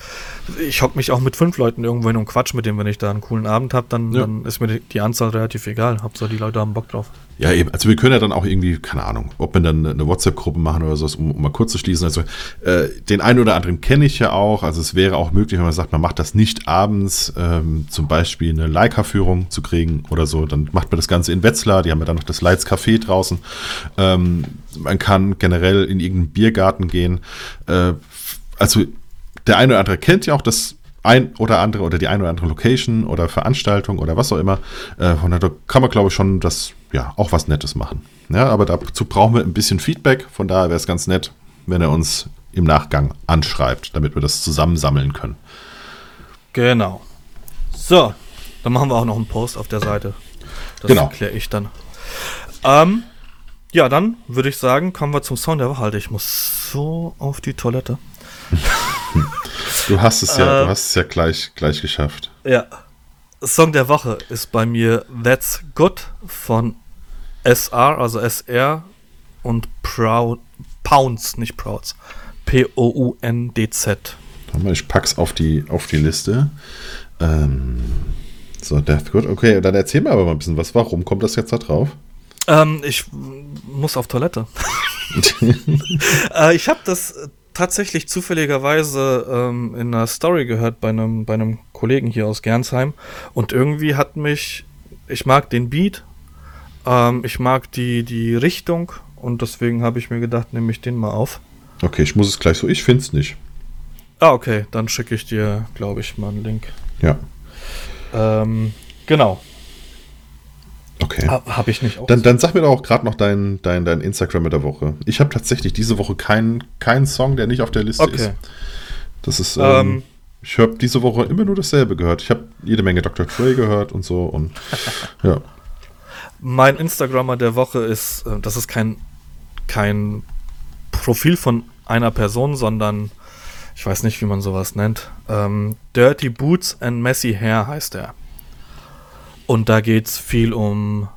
ich hock mich auch mit fünf Leuten irgendwo hin und quatsch mit denen, wenn ich da einen coolen Abend habe, dann, Ja. dann ist mir die, die Anzahl relativ egal. Hauptsache die Leute haben Bock drauf. Ja, eben. Also wir können ja dann auch irgendwie, keine Ahnung, ob wir dann eine WhatsApp-Gruppe machen oder so, um, um mal kurz zu schließen. Also äh, den einen oder anderen kenne ich ja auch. Also es wäre auch möglich, wenn man sagt, man macht das nicht abends, ähm, zum Beispiel eine Leica-Führung zu kriegen oder so. Dann macht man das Ganze in Wetzlar. Die haben ja dann noch das Lights Café draußen. Ähm, man kann generell in irgendeinen Biergarten gehen. Äh, also der eine oder andere kennt ja auch das ein oder andere oder die ein oder andere Location oder Veranstaltung oder was auch immer. Äh, von daher kann man, glaube ich, schon das, ja, auch was Nettes machen. Ja, aber dazu brauchen wir ein bisschen Feedback. Von daher wäre es ganz nett, wenn er uns im Nachgang anschreibt, damit wir das zusammensammeln können. Genau. So, dann machen wir auch noch einen Post auf der Seite. Das Genau. erkläre ich dann. Ähm, ja, dann würde ich sagen, kommen wir zum Song der Woche. Alter, ich muss so auf die Toilette. Du hast es ja, Äh, du hast es ja gleich, gleich geschafft. Ja. Song der Woche ist bei mir That's Good von SR, also SR und Proud, Pounds, nicht Prouds. P-O-U-N-D-Z. Ich pack's auf die, auf die Liste. Ähm, so, Death Good. Okay, dann erzähl mir aber mal ein bisschen was. Warum kommt das jetzt da drauf? Ähm, ich muss auf Toilette. äh, ich habe das tatsächlich zufälligerweise ähm, in einer Story gehört bei einem, bei einem Kollegen hier aus Gernsheim. Und irgendwie hat mich, ich mag den Beat, ähm, ich mag die, die Richtung und deswegen habe ich mir gedacht, nehme ich den mal auf. Okay, ich muss es gleich so. Ich find's nicht. Ah, okay, dann schicke ich dir, glaube ich, mal einen Link. Ja, Ähm, genau, okay. ha, habe ich nicht auch. Dann, dann sag mir doch auch gerade noch dein, dein, dein Instagram mit der Woche. Ich habe tatsächlich diese Woche keinen keinen Song, der nicht auf der Liste ist. okay. Das ist, ähm, Ähm, ich habe diese Woche immer nur dasselbe gehört. Ich habe jede Menge Dr. Dre gehört und so und ja. Mein Instagrammer der Woche ist, äh, das ist kein, kein Profil von einer Person, sondern ich weiß nicht, wie man sowas nennt. Ähm, Dirty Boots and Messy Hair heißt er. Und da geht es viel um.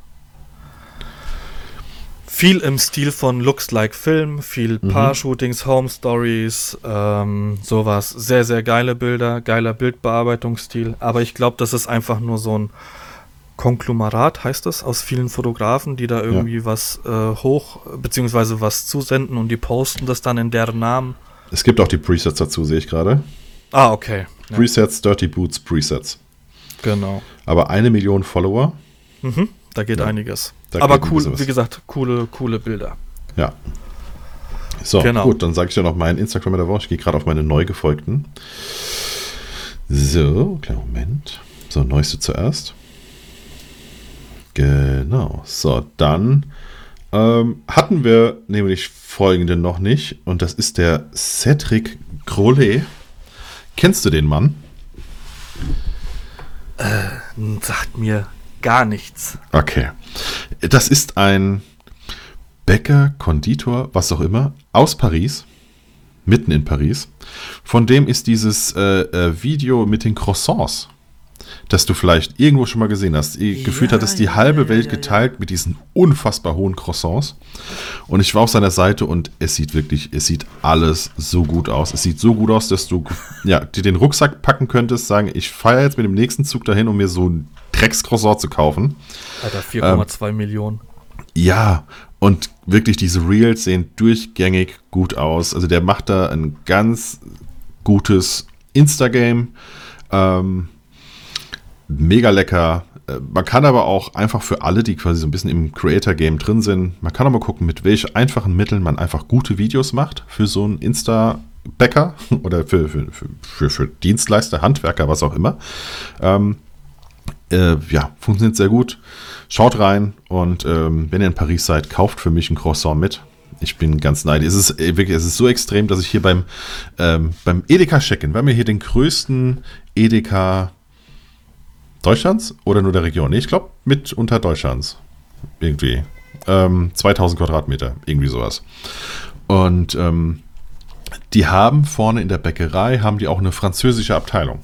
Viel im Stil von Looks Like Film, viel Paar-Shootings, Home Stories, ähm, sowas. Sehr, sehr geile Bilder, geiler Bildbearbeitungsstil. Aber ich glaube, das ist einfach nur so ein Konglomerat heißt es, aus vielen Fotografen, die da irgendwie was äh, hoch, beziehungsweise was zusenden und die posten das dann in deren Namen. Es gibt auch die Presets dazu, sehe ich gerade. Ah, okay. Ja, Presets, Dirty Boots Presets. genau. Aber eine Million Follower. Mhm, da geht Ja, einiges. da Aber geht ein cool, was. wie gesagt, coole, coole Bilder. Ja. So, Genau. gut, dann sage ich dir noch mein Instagram der Woche. Ich gehe gerade auf meine neu gefolgten. So, kleinen Moment. So, neueste zuerst. Genau. So, dann ähm, hatten wir nämlich folgenden noch nicht. Und das ist der Cedric Grolet. Kennst du den Mann? Hm, Sagt mir gar nichts. Okay. Das ist ein Bäcker, Konditor, was auch immer, aus Paris, mitten in Paris. Von dem ist dieses äh, äh, Video mit den Croissants, das du vielleicht irgendwo schon mal gesehen hast. Ich- Gefühlt hat es die ja, halbe ja, Welt ja, ja. geteilt mit diesen unfassbar hohen Croissants. Und ich war auf seiner Seite und es sieht wirklich, es sieht alles so gut aus. Es sieht so gut aus, dass du ja, dir den Rucksack packen könntest, sagen, ich fahre jetzt mit dem nächsten Zug dahin, um mir so ein Dreckscroissant zu kaufen. Alter, 4,2 Millionen. Ja, und wirklich diese Reels sehen durchgängig gut aus. Also der macht da ein ganz gutes Instagame. Ähm, mega lecker. Äh, Man kann aber auch einfach für alle, die quasi so ein bisschen im Creator-Game drin sind, man kann auch mal gucken, mit welchen einfachen Mitteln man einfach gute Videos macht für so einen Insta-Bäcker oder für, für, für, für, Dienstleister, Handwerker, was auch immer. Ähm, äh, ja, funktioniert sehr gut. Schaut rein und ähm, wenn ihr in Paris seid, kauft für mich ein Croissant mit. Ich bin ganz neidisch. Es ist äh, wirklich, es ist so extrem, dass ich hier beim, ähm, beim Edeka checken, wir haben ja hier den größten Edeka Deutschlands oder nur der Region? Nee, ich glaube mit unter Deutschlands. Irgendwie. Ähm, 2000 Quadratmeter, irgendwie sowas. Und ähm, die haben vorne in der Bäckerei, haben die auch eine französische Abteilung.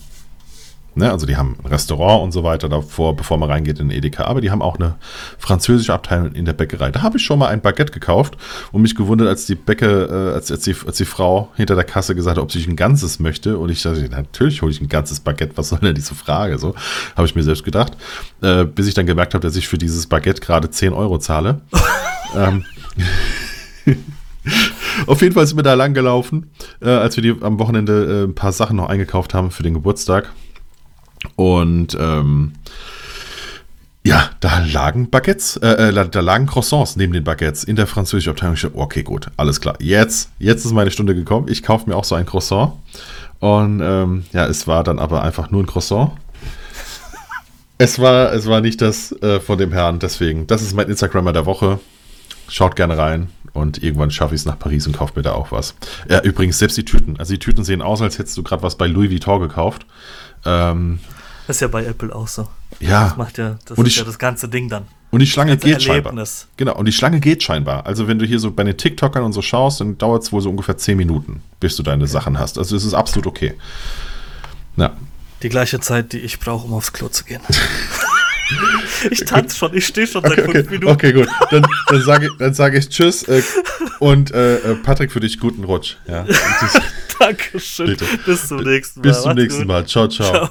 Ne, also die haben ein Restaurant und so weiter davor, bevor man reingeht in den Edeka, aber die haben auch eine französische Abteilung in der Bäckerei. Da habe ich schon mal ein Baguette gekauft und mich gewundert, als die Bäcker, äh, als, als, die, als die Frau hinter der Kasse gesagt hat, ob sie ein ganzes möchte. Und ich dachte, natürlich hole ich ein ganzes Baguette, was soll denn diese Frage? So habe ich mir selbst gedacht, äh, bis ich dann gemerkt habe, dass ich für dieses Baguette gerade 10 Euro zahle. ähm, Auf jeden Fall sind wir da lang gelaufen, äh, als wir die am Wochenende äh, ein paar Sachen noch eingekauft haben für den Geburtstag. Und ähm, ja, da lagen Baguettes, äh, äh, da lagen Croissants neben den Baguettes in der französischen Abteilung. Ich dachte, okay, gut, alles klar. Jetzt, jetzt ist meine Stunde gekommen. Ich kaufe mir auch so ein Croissant. Und ähm, ja, es war dann aber einfach nur ein Croissant. Es war, es war nicht das äh, von dem Herrn, deswegen. Das ist mein Instagrammer der Woche. Schaut gerne rein und irgendwann schaffe ich es nach Paris und kaufe mir da auch was. Ja, übrigens, selbst die Tüten. Also die Tüten sehen aus, als hättest du gerade was bei Louis Vuitton gekauft. Ähm, Das ist ja bei Apple auch so. ja. Das macht ja, das Und ist ich- ja das ganze Ding dann. Und die Schlange geht scheinbar. Erlebnis. Genau, und die Schlange geht scheinbar. Also wenn du hier so bei den TikTokern und so schaust, dann dauert es wohl so ungefähr 10 Minuten, bis du deine Sachen hast. Also es ist absolut okay. Ja. Die gleiche Zeit, die ich brauche, um aufs Klo zu gehen. ich tanze schon, ich stehe schon seit Okay, fünf okay, Minuten. okay, gut. Dann, dann sage ich, sag ich Tschüss äh, und äh, äh, Patrick für dich guten Rutsch. Ja. Dankeschön. Bitte. Bis zum nächsten Mal. Bis zum nächsten. Mal. Ciao, ciao. Ciao.